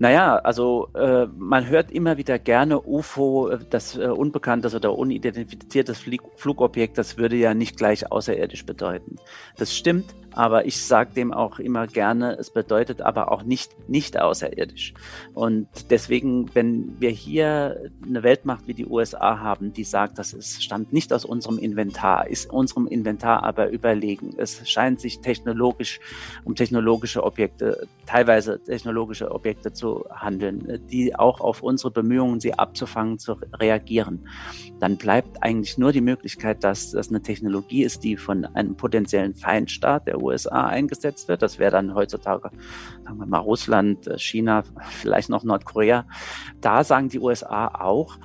S6: Naja, also äh, man hört immer wieder gerne UFO, äh, das äh, unbekanntes oder unidentifiziertes Flugobjekt, das würde ja nicht gleich außerirdisch bedeuten. Das stimmt, aber ich sage dem auch immer gerne, es bedeutet aber auch nicht nicht außerirdisch. Und deswegen, wenn wir hier eine Weltmacht wie die USA haben, die sagt, das ist, stammt nicht aus unserem Inventar, ist unserem Inventar aber überlegen. Es scheint sich technologisch um technologische Objekte, teilweise technologische Objekte zu handeln, die auch auf unsere Bemühungen, sie abzufangen, zu reagieren. Dann bleibt eigentlich nur die Möglichkeit, dass das eine Technologie ist, die von einem potenziellen Feindstaat der USA eingesetzt wird. Das wäre dann heutzutage, sagen wir mal, Russland, äh, China, vielleicht noch Nordkorea. Da sagen die USA auch,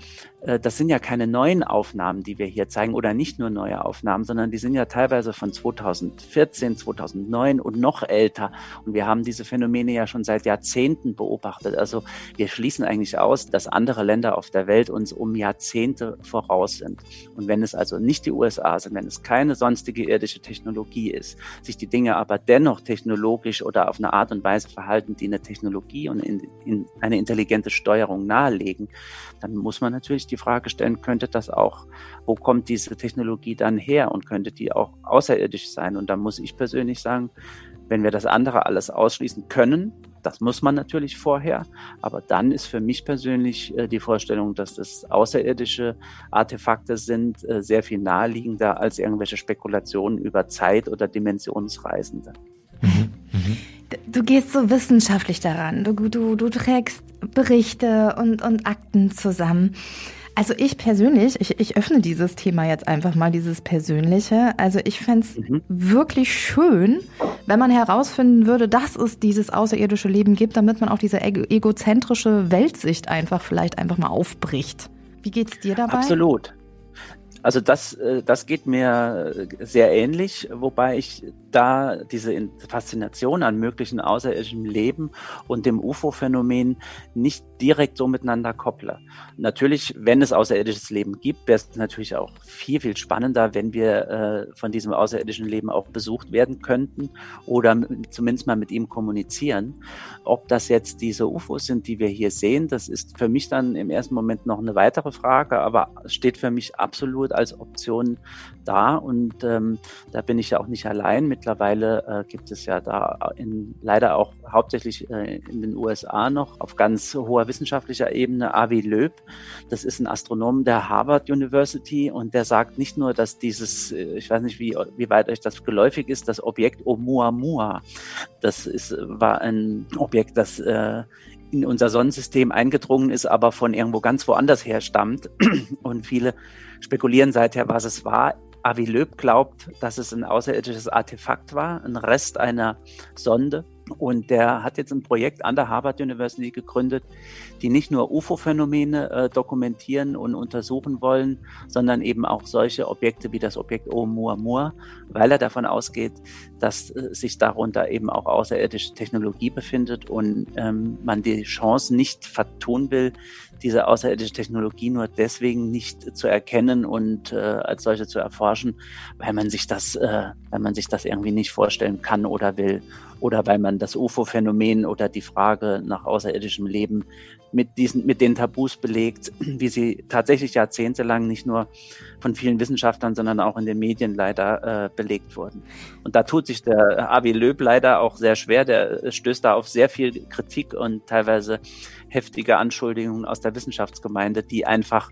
S6: das sind ja keine neuen Aufnahmen, die wir hier zeigen oder nicht nur neue Aufnahmen, sondern die sind ja teilweise von 2014, 2009 und noch älter. Und wir haben diese Phänomene ja schon seit Jahrzehnten beobachtet. Also wir schließen eigentlich aus, dass andere Länder auf der Welt uns um Jahrzehnte voraus sind. Und wenn es also nicht die USA sind, wenn es keine sonstige irdische Technologie ist, sich die Dinge aber dennoch technologisch oder auf eine Art und Weise verhalten, die eine Technologie und in, in eine intelligente Steuerung nahelegen, dann muss man natürlich die Frage stellen, könnte das auch, wo kommt diese Technologie dann her und könnte die auch außerirdisch sein? Und da muss ich persönlich sagen, wenn wir das andere alles ausschließen können, das muss man natürlich vorher, aber dann ist für mich persönlich äh, die Vorstellung, dass das außerirdische Artefakte sind, äh, sehr viel naheliegender als irgendwelche Spekulationen über Zeit oder Dimensionsreisende.
S7: Mhm. Mhm. Du gehst so wissenschaftlich daran. Du, du, du trägst Berichte und, und Akten zusammen. Also ich persönlich, ich, ich öffne dieses Thema jetzt einfach mal, dieses Persönliche. Also ich fände es mhm. wirklich schön, wenn man herausfinden würde, dass es dieses außerirdische Leben gibt, damit man auch diese egozentrische Weltsicht einfach vielleicht einfach mal aufbricht. Wie geht's dir dabei?
S6: Absolut. Also das, äh, das geht mir sehr ähnlich, wobei ich da diese Faszination an möglichen außerirdischem Leben und dem UFO-Phänomen nicht direkt so miteinander kopple. Natürlich, wenn es außerirdisches Leben gibt, wäre es natürlich auch viel, viel spannender, wenn wir äh, von diesem außerirdischen Leben auch besucht werden könnten oder zumindest mal mit ihm kommunizieren. Ob das jetzt diese UFOs sind, die wir hier sehen, das ist für mich dann im ersten Moment noch eine weitere Frage, aber steht für mich absolut als Option da und ähm, da bin ich ja auch nicht allein. Mittlerweile äh, gibt es ja da in, leider auch hauptsächlich äh, in den USA noch auf ganz hoher wissenschaftlicher Ebene Avi Loeb. Das ist ein Astronom der Harvard University und der sagt nicht nur, dass dieses, äh, ich weiß nicht, wie, wie weit euch das geläufig ist, das Objekt Oumuamua, das ist, war ein Objekt, das äh, in unser Sonnensystem eingedrungen ist, aber von irgendwo ganz woanders her stammt. Und viele spekulieren seither, was es war. Avi Löb glaubt, dass es ein außerirdisches Artefakt war, ein Rest einer Sonde, Und der hat jetzt ein Projekt an der Harvard University gegründet, die nicht nur UFO-Phänomene äh, dokumentieren und untersuchen wollen, sondern eben auch solche Objekte wie das Objekt Oumuamua, weil er davon ausgeht, dass äh, sich darunter eben auch außerirdische Technologie befindet und ähm, man die Chance nicht vertun will, diese außerirdische Technologie nur deswegen nicht zu erkennen und äh, als solche zu erforschen, weil man sich das, äh, weil man sich das irgendwie nicht vorstellen kann oder will oder weil man das UFO-Phänomen oder die Frage nach außerirdischem Leben mit diesen, mit den Tabus belegt, wie sie tatsächlich jahrzehntelang nicht nur von vielen Wissenschaftlern, sondern auch in den Medien leider äh, belegt wurden. Und da tut sich der Avi Löb leider auch sehr schwer. Der stößt da auf sehr viel Kritik und teilweise heftige Anschuldigungen aus der Wissenschaftsgemeinde, die einfach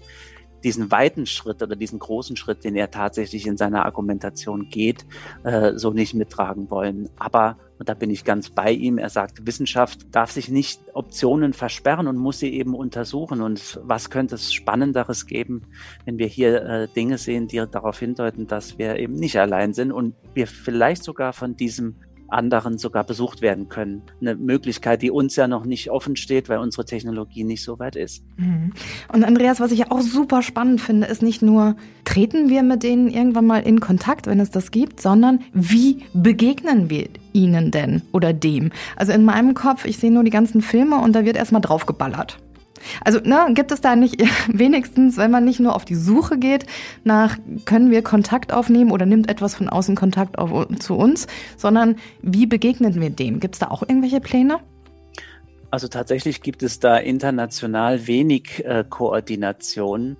S6: diesen weiten Schritt oder diesen großen Schritt, den er tatsächlich in seiner Argumentation geht, äh, so nicht mittragen wollen. Aber, und da bin ich ganz bei ihm, er sagt, Wissenschaft darf sich nicht Optionen versperren und muss sie eben untersuchen. Und was könnte es Spannenderes geben, wenn wir hier äh, Dinge sehen, die darauf hindeuten, dass wir eben nicht allein sind und wir vielleicht sogar von diesem anderen sogar besucht werden können. Eine Möglichkeit, die uns ja noch nicht offen steht, weil unsere Technologie nicht so weit ist.
S7: Mhm. Und Andreas, was ich auch super spannend finde, ist nicht nur, treten wir mit denen irgendwann mal in Kontakt, wenn es das gibt, sondern wie begegnen wir ihnen denn oder dem? Also in meinem Kopf, ich sehe nur die ganzen Filme und da wird erstmal draufgeballert. Also ne, gibt es da nicht wenigstens, wenn man nicht nur auf die Suche geht nach, können wir Kontakt aufnehmen oder nimmt etwas von außen Kontakt auf, zu uns, sondern wie begegnen wir dem? Gibt es da auch irgendwelche Pläne?
S6: Also tatsächlich gibt es da international wenig äh, Koordination.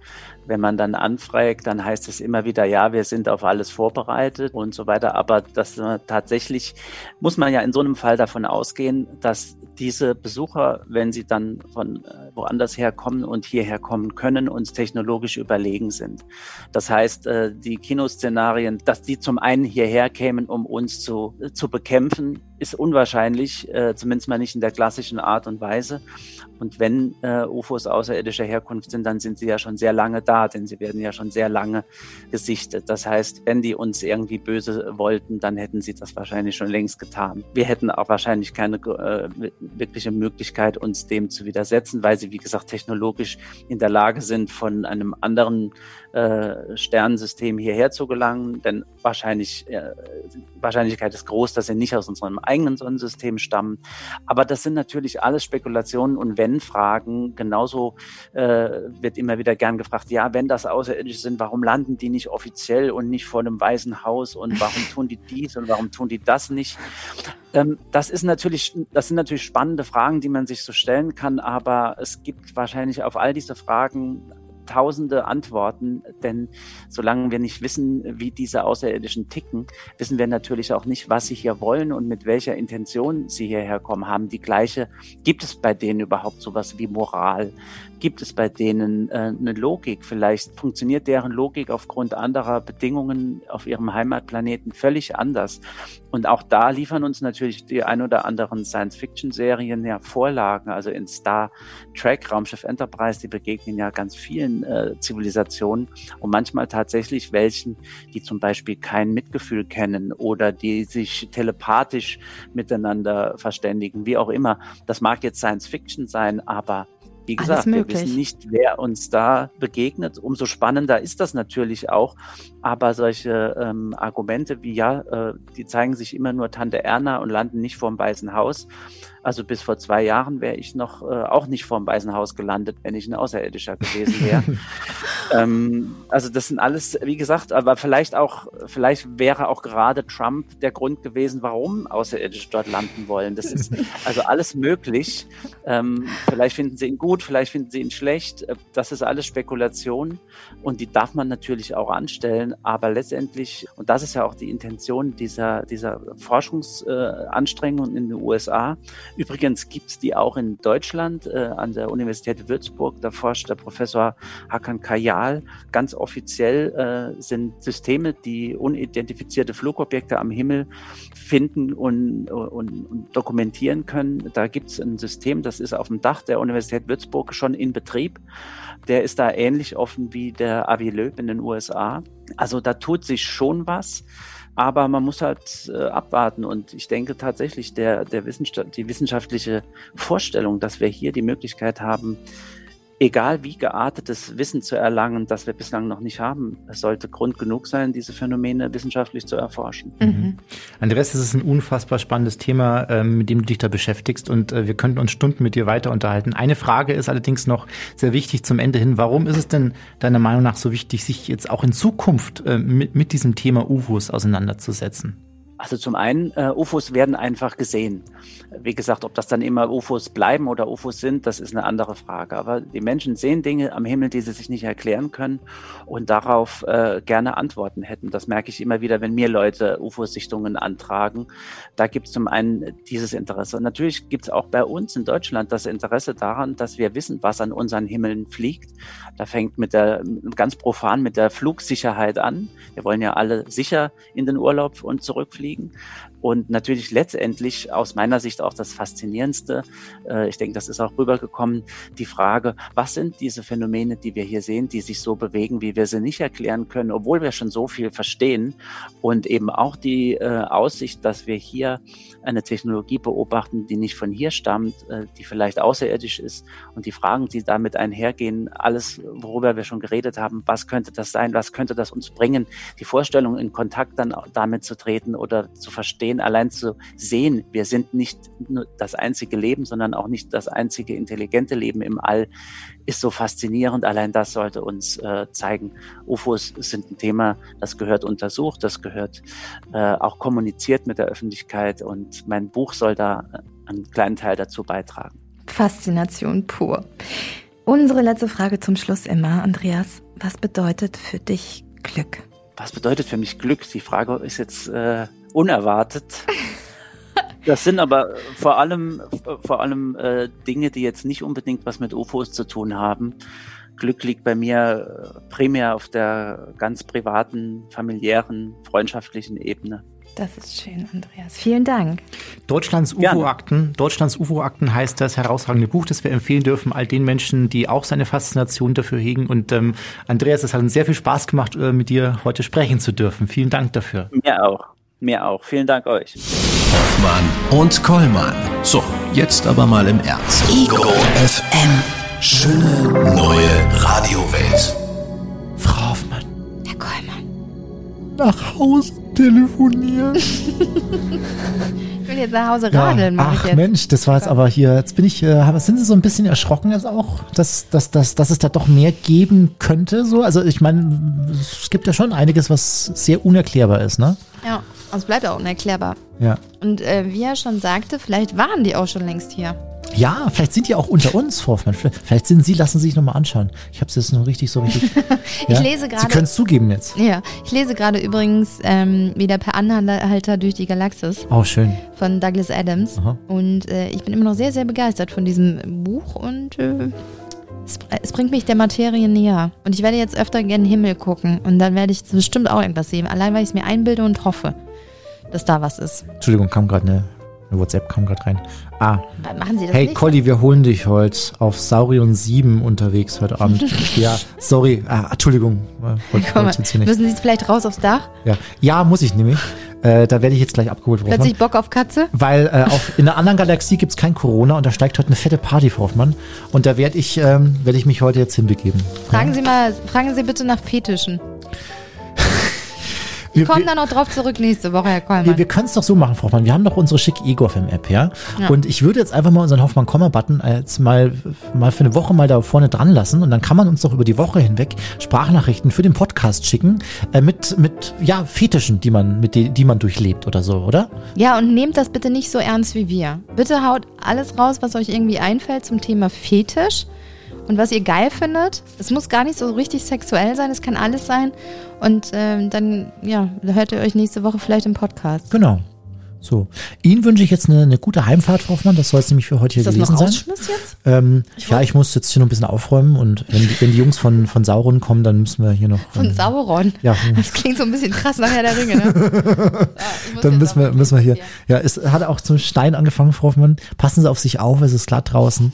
S6: Wenn man dann anfragt, dann heißt es immer wieder, ja, wir sind auf alles vorbereitet und so weiter. Aber das äh, tatsächlich muss man ja in so einem Fall davon ausgehen, dass diese Besucher, wenn sie dann von äh, woanders herkommen und hierher kommen können, uns technologisch überlegen sind. Das heißt, äh, die Kinoszenarien, dass die zum einen hierher kämen, um uns zu, zu bekämpfen, ist unwahrscheinlich, äh, zumindest mal nicht in der klassischen Art und Weise. Und wenn äh, UFOs außerirdischer Herkunft sind, dann sind sie ja schon sehr lange da, denn sie werden ja schon sehr lange gesichtet. Das heißt, wenn die uns irgendwie böse wollten, dann hätten sie das wahrscheinlich schon längst getan. Wir hätten auch wahrscheinlich keine äh, wirkliche Möglichkeit, uns dem zu widersetzen, weil sie, wie gesagt, technologisch in der Lage sind, von einem anderen äh, Sternensystem hierher zu gelangen. Denn wahrscheinlich, äh, Wahrscheinlichkeit ist groß, dass sie nicht aus unserem eigenen Sonnensystem stammen. Aber das sind natürlich alles Spekulationen und Wenn-Fragen. Genauso äh, wird immer wieder gern gefragt, ja, wenn das Außerirdische sind, warum landen die nicht offiziell und nicht vor einem Weißen Haus und warum tun die dies und warum tun die das nicht? Ähm, das ist natürlich, das sind natürlich spannende Fragen, die man sich so stellen kann, aber es gibt wahrscheinlich auf all diese Fragen tausende Antworten, denn solange wir nicht wissen, wie diese Außerirdischen ticken, wissen wir natürlich auch nicht, was sie hier wollen und mit welcher Intention sie hierher kommen. Haben die gleiche, gibt es bei denen überhaupt sowas wie Moral? Gibt es bei denen äh, eine Logik? Vielleicht funktioniert deren Logik aufgrund anderer Bedingungen auf ihrem Heimatplaneten völlig anders. Und auch da liefern uns natürlich die ein oder anderen Science-Fiction-Serien ja Vorlagen. Also in Star Trek, Raumschiff Enterprise, die begegnen ja ganz vielen äh, Zivilisationen und manchmal tatsächlich welchen, die zum Beispiel kein Mitgefühl kennen oder die sich telepathisch miteinander verständigen, wie auch immer. Das mag jetzt Science-Fiction sein, aber wie gesagt, wir wissen nicht, wer uns da begegnet. Umso spannender ist das natürlich auch. Aber solche ähm, Argumente wie ja, äh, die zeigen sich immer nur Tante Erna und landen nicht vor dem Weißen Haus. Also bis vor zwei Jahren wäre ich noch äh, auch nicht vor dem Weißen Haus gelandet, wenn ich ein Außerirdischer gewesen wäre. ähm, also das sind alles, wie gesagt, aber vielleicht auch, vielleicht wäre auch gerade Trump der Grund gewesen, warum Außerirdische dort landen wollen. Das ist also alles möglich. Ähm, vielleicht finden sie ihn gut, vielleicht finden sie ihn schlecht. Äh, das ist alles Spekulation und die darf man natürlich auch anstellen. Aber letztendlich, und das ist ja auch die Intention dieser, dieser Forschungsanstrengungen äh, in den USA, Übrigens gibt es die auch in Deutschland äh, an der Universität Würzburg. Da forscht der Professor Hakan Kayal. Ganz offiziell äh, sind Systeme, die unidentifizierte Flugobjekte am Himmel finden und, und, und dokumentieren können. Da gibt es ein System, das ist auf dem Dach der Universität Würzburg schon in Betrieb. Der ist da ähnlich offen wie der Avi Loeb in den USA. Also da tut sich schon was. Aber man muss halt äh, abwarten. Und ich denke tatsächlich, der, der Wissenschaft, die wissenschaftliche Vorstellung, dass wir hier die Möglichkeit haben, egal wie geartetes Wissen zu erlangen, das wir bislang noch nicht haben. Es sollte Grund genug sein, diese Phänomene wissenschaftlich zu erforschen.
S2: Mhm. Andreas, das ist ein unfassbar spannendes Thema, ähm, mit dem du dich da beschäftigst und äh, wir könnten uns Stunden mit dir weiter unterhalten. Eine Frage ist allerdings noch sehr wichtig zum Ende hin. Warum ist es denn deiner Meinung nach so wichtig, sich jetzt auch in Zukunft äh, mit, mit diesem Thema UFOs auseinanderzusetzen?
S6: Also zum einen, äh, UFOs werden einfach gesehen. Wie gesagt, ob das dann immer UFOs bleiben oder UFOs sind, das ist eine andere Frage. Aber die Menschen sehen Dinge am Himmel, die sie sich nicht erklären können und darauf äh, gerne Antworten hätten. Das merke ich immer wieder, wenn mir Leute UFO-Sichtungen antragen. Da gibt es zum einen dieses Interesse. Und natürlich gibt es auch bei uns in Deutschland das Interesse daran, dass wir wissen, was an unseren Himmeln fliegt. Da fängt mit der ganz profan mit der Flugsicherheit an. Wir wollen ja alle sicher in den Urlaub und zurückfliegen bewegen. Und natürlich letztendlich aus meiner Sicht auch das Faszinierendste, äh, ich denke, das ist auch rübergekommen, die Frage, was sind diese Phänomene, die wir hier sehen, die sich so bewegen, wie wir sie nicht erklären können, obwohl wir schon so viel verstehen. Und eben auch die äh, Aussicht, dass wir hier eine Technologie beobachten, die nicht von hier stammt, äh, die vielleicht außerirdisch ist. Und die Fragen, die damit einhergehen, alles, worüber wir schon geredet haben, was könnte das sein, was könnte das uns bringen, die Vorstellung in Kontakt dann damit zu treten oder zu verstehen, allein zu sehen, wir sind nicht nur das einzige Leben, sondern auch nicht das einzige intelligente Leben im All, ist so faszinierend. Allein das sollte uns äh, zeigen, UFOs sind ein Thema, das gehört untersucht, das gehört äh, auch kommuniziert mit der Öffentlichkeit und mein Buch soll da einen kleinen Teil dazu beitragen.
S7: Faszination pur. Unsere letzte Frage zum Schluss immer, Andreas. Was bedeutet für dich Glück?
S6: Was bedeutet für mich Glück? Die Frage ist jetzt äh, unerwartet. Das sind aber vor allem, vor allem äh, Dinge, die jetzt nicht unbedingt was mit UFOs zu tun haben. Glück liegt bei mir äh, primär auf der ganz privaten, familiären, freundschaftlichen Ebene.
S7: Das ist schön, Andreas. Vielen Dank.
S2: Deutschlands UFO-Akten. Deutschlands UFO-Akten heißt das herausragende Buch, das wir empfehlen dürfen, all den Menschen, die auch seine Faszination dafür hegen. Und ähm, Andreas, es hat uns sehr viel Spaß gemacht, äh, mit dir heute sprechen zu dürfen. Vielen Dank dafür.
S6: Mir auch. Mir auch. Vielen Dank euch.
S1: Hoffmann und Kollmann. So, jetzt aber mal im Ernst. Ego FM. Schöne neue Radiowelt.
S2: Frau Hoffmann.
S7: Herr Kollmann.
S2: Nach Hause telefonieren.
S3: Ich will jetzt nach Hause radeln, mach ich
S2: Ach
S3: jetzt.
S2: Mensch, das war jetzt aber hier, jetzt bin ich, äh, aber sind Sie so ein bisschen erschrocken jetzt auch, dass, dass, dass, dass es da doch mehr geben könnte? So? Also ich meine, es gibt ja schon einiges, was sehr unerklärbar ist, ne?
S3: Ja, es bleibt auch unerklärbar.
S2: Ja.
S3: Und äh, wie er schon sagte, vielleicht waren die auch schon längst hier.
S2: Ja, vielleicht sind die auch unter uns, Frau Hoffmann. Vielleicht sind Sie, lassen Sie sich nochmal anschauen. Ich habe es jetzt noch richtig so richtig.
S3: Ich
S2: ja?
S3: lese
S2: Sie
S3: gerade-
S2: können es zugeben jetzt.
S3: Ja, ich lese gerade übrigens ähm, wieder per Anhalter durch die Galaxis
S2: Oh, schön.
S3: von Douglas Adams.
S2: Aha.
S3: Und äh, ich bin immer noch sehr, sehr begeistert von diesem Buch und äh, es, es bringt mich der Materie näher. Und ich werde jetzt öfter gerne Himmel gucken und dann werde ich bestimmt auch irgendwas sehen. Allein, weil ich es mir einbilde und hoffe, dass da was ist.
S2: Entschuldigung, kam gerade eine, eine WhatsApp kam gerade rein. Ah,
S3: Machen Sie das
S2: hey
S3: nicht?
S2: Colli, wir holen dich heute auf Saurion 7 unterwegs heute Abend. ja, sorry. Ah, Entschuldigung. äh,
S3: mal,
S2: hier nicht.
S3: müssen Sie jetzt vielleicht raus aufs Dach?
S2: Ja. ja, muss ich nämlich. Äh, da werde ich jetzt gleich abgeholt, Hoffmann.
S3: Plötzlich Bock auf Katze?
S2: Weil äh, auf, in einer anderen Galaxie gibt's kein Corona und da steigt heute eine fette Party, Frau Hoffmann. Und da werde ich, ähm, werd ich mich heute jetzt hinbegeben.
S3: Fragen Sie mal, fragen Sie bitte nach Fetischen.
S2: Wir,
S3: Ich komme
S2: wir,
S3: da noch drauf zurück nächste Woche, Herr Kollmann.
S2: wir, wir können es doch so machen, Frau Hoffmann. Wir haben doch unsere schick Ego FM App, ja?
S3: Ja.
S2: Und ich würde jetzt einfach mal unseren Hoffmann Komma Button jetzt mal, mal für eine Woche mal da vorne dran lassen und dann kann man uns doch über die Woche hinweg Sprachnachrichten für den Podcast schicken äh, mit, mit, ja, Fetischen, die man, mit die, die man durchlebt oder so, oder?
S3: Ja, und nehmt das bitte nicht so ernst wie wir. Bitte haut alles raus, was euch irgendwie einfällt zum Thema Fetisch und was ihr geil findet. Es muss gar nicht so richtig sexuell sein, es kann alles sein. Und ähm, dann, ja, hört ihr euch nächste Woche vielleicht im Podcast.
S2: Genau. So. Ihnen wünsche ich jetzt eine, eine gute Heimfahrt, Frau Hoffmann. Das soll es nämlich für heute hier
S3: das
S2: gewesen sein.
S3: Jetzt?
S2: Ähm, ja, ich muss jetzt hier noch ein bisschen aufräumen und wenn die, wenn die Jungs von, von Sauron kommen, dann müssen wir hier noch.
S3: Von
S2: ähm,
S3: Sauron.
S2: Ja,
S3: Das klingt so ein bisschen krass nach Herr der Ringe, ne? Ja, ich
S2: dann müssen wir, müssen wir hier. Ja, es hat auch zum Stein angefangen, Frau Hoffmann. Passen Sie auf sich auf, es ist glatt draußen.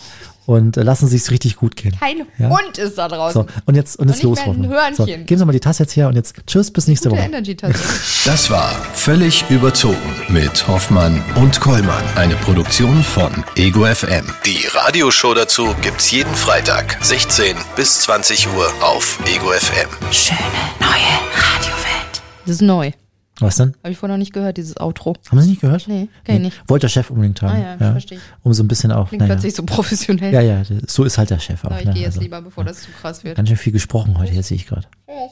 S2: Und äh, lassen sich's richtig gut gehen.
S3: Kein
S2: Ja.
S3: Hund ist da draußen.
S2: So, und jetzt, und jetzt los. So,
S3: Hörnchen.
S2: geben Sie mal die Tasse jetzt her und jetzt tschüss, bis nächste
S3: Gute
S2: Woche.
S3: Energy-Tasse.
S1: Das war Völlig überzogen mit Hoffmann und Kollmann. Eine Produktion von Ego FM. Die Radioshow dazu gibt's jeden Freitag, 16 bis 20 Uhr auf Ego FM.
S4: Schöne neue Radiowelt.
S3: Das ist neu.
S2: Was denn?
S3: Habe ich vorher noch nicht gehört, dieses Outro.
S2: Haben Sie nicht gehört?
S3: Nee, kenn ich nicht.
S2: Wollte der Chef unbedingt haben.
S3: Ah ja, verstehe ich.
S2: Um so ein bisschen auch.
S3: Klingt
S2: Naja.
S3: plötzlich so professionell.
S2: Ja, ja, so ist halt der Chef auch.
S3: Aber ich
S2: ne?
S3: gehe jetzt
S2: Also,
S3: lieber, bevor das zu krass wird.
S2: Ganz schön viel gesprochen heute, jetzt sehe ich gerade.
S3: Tschüss.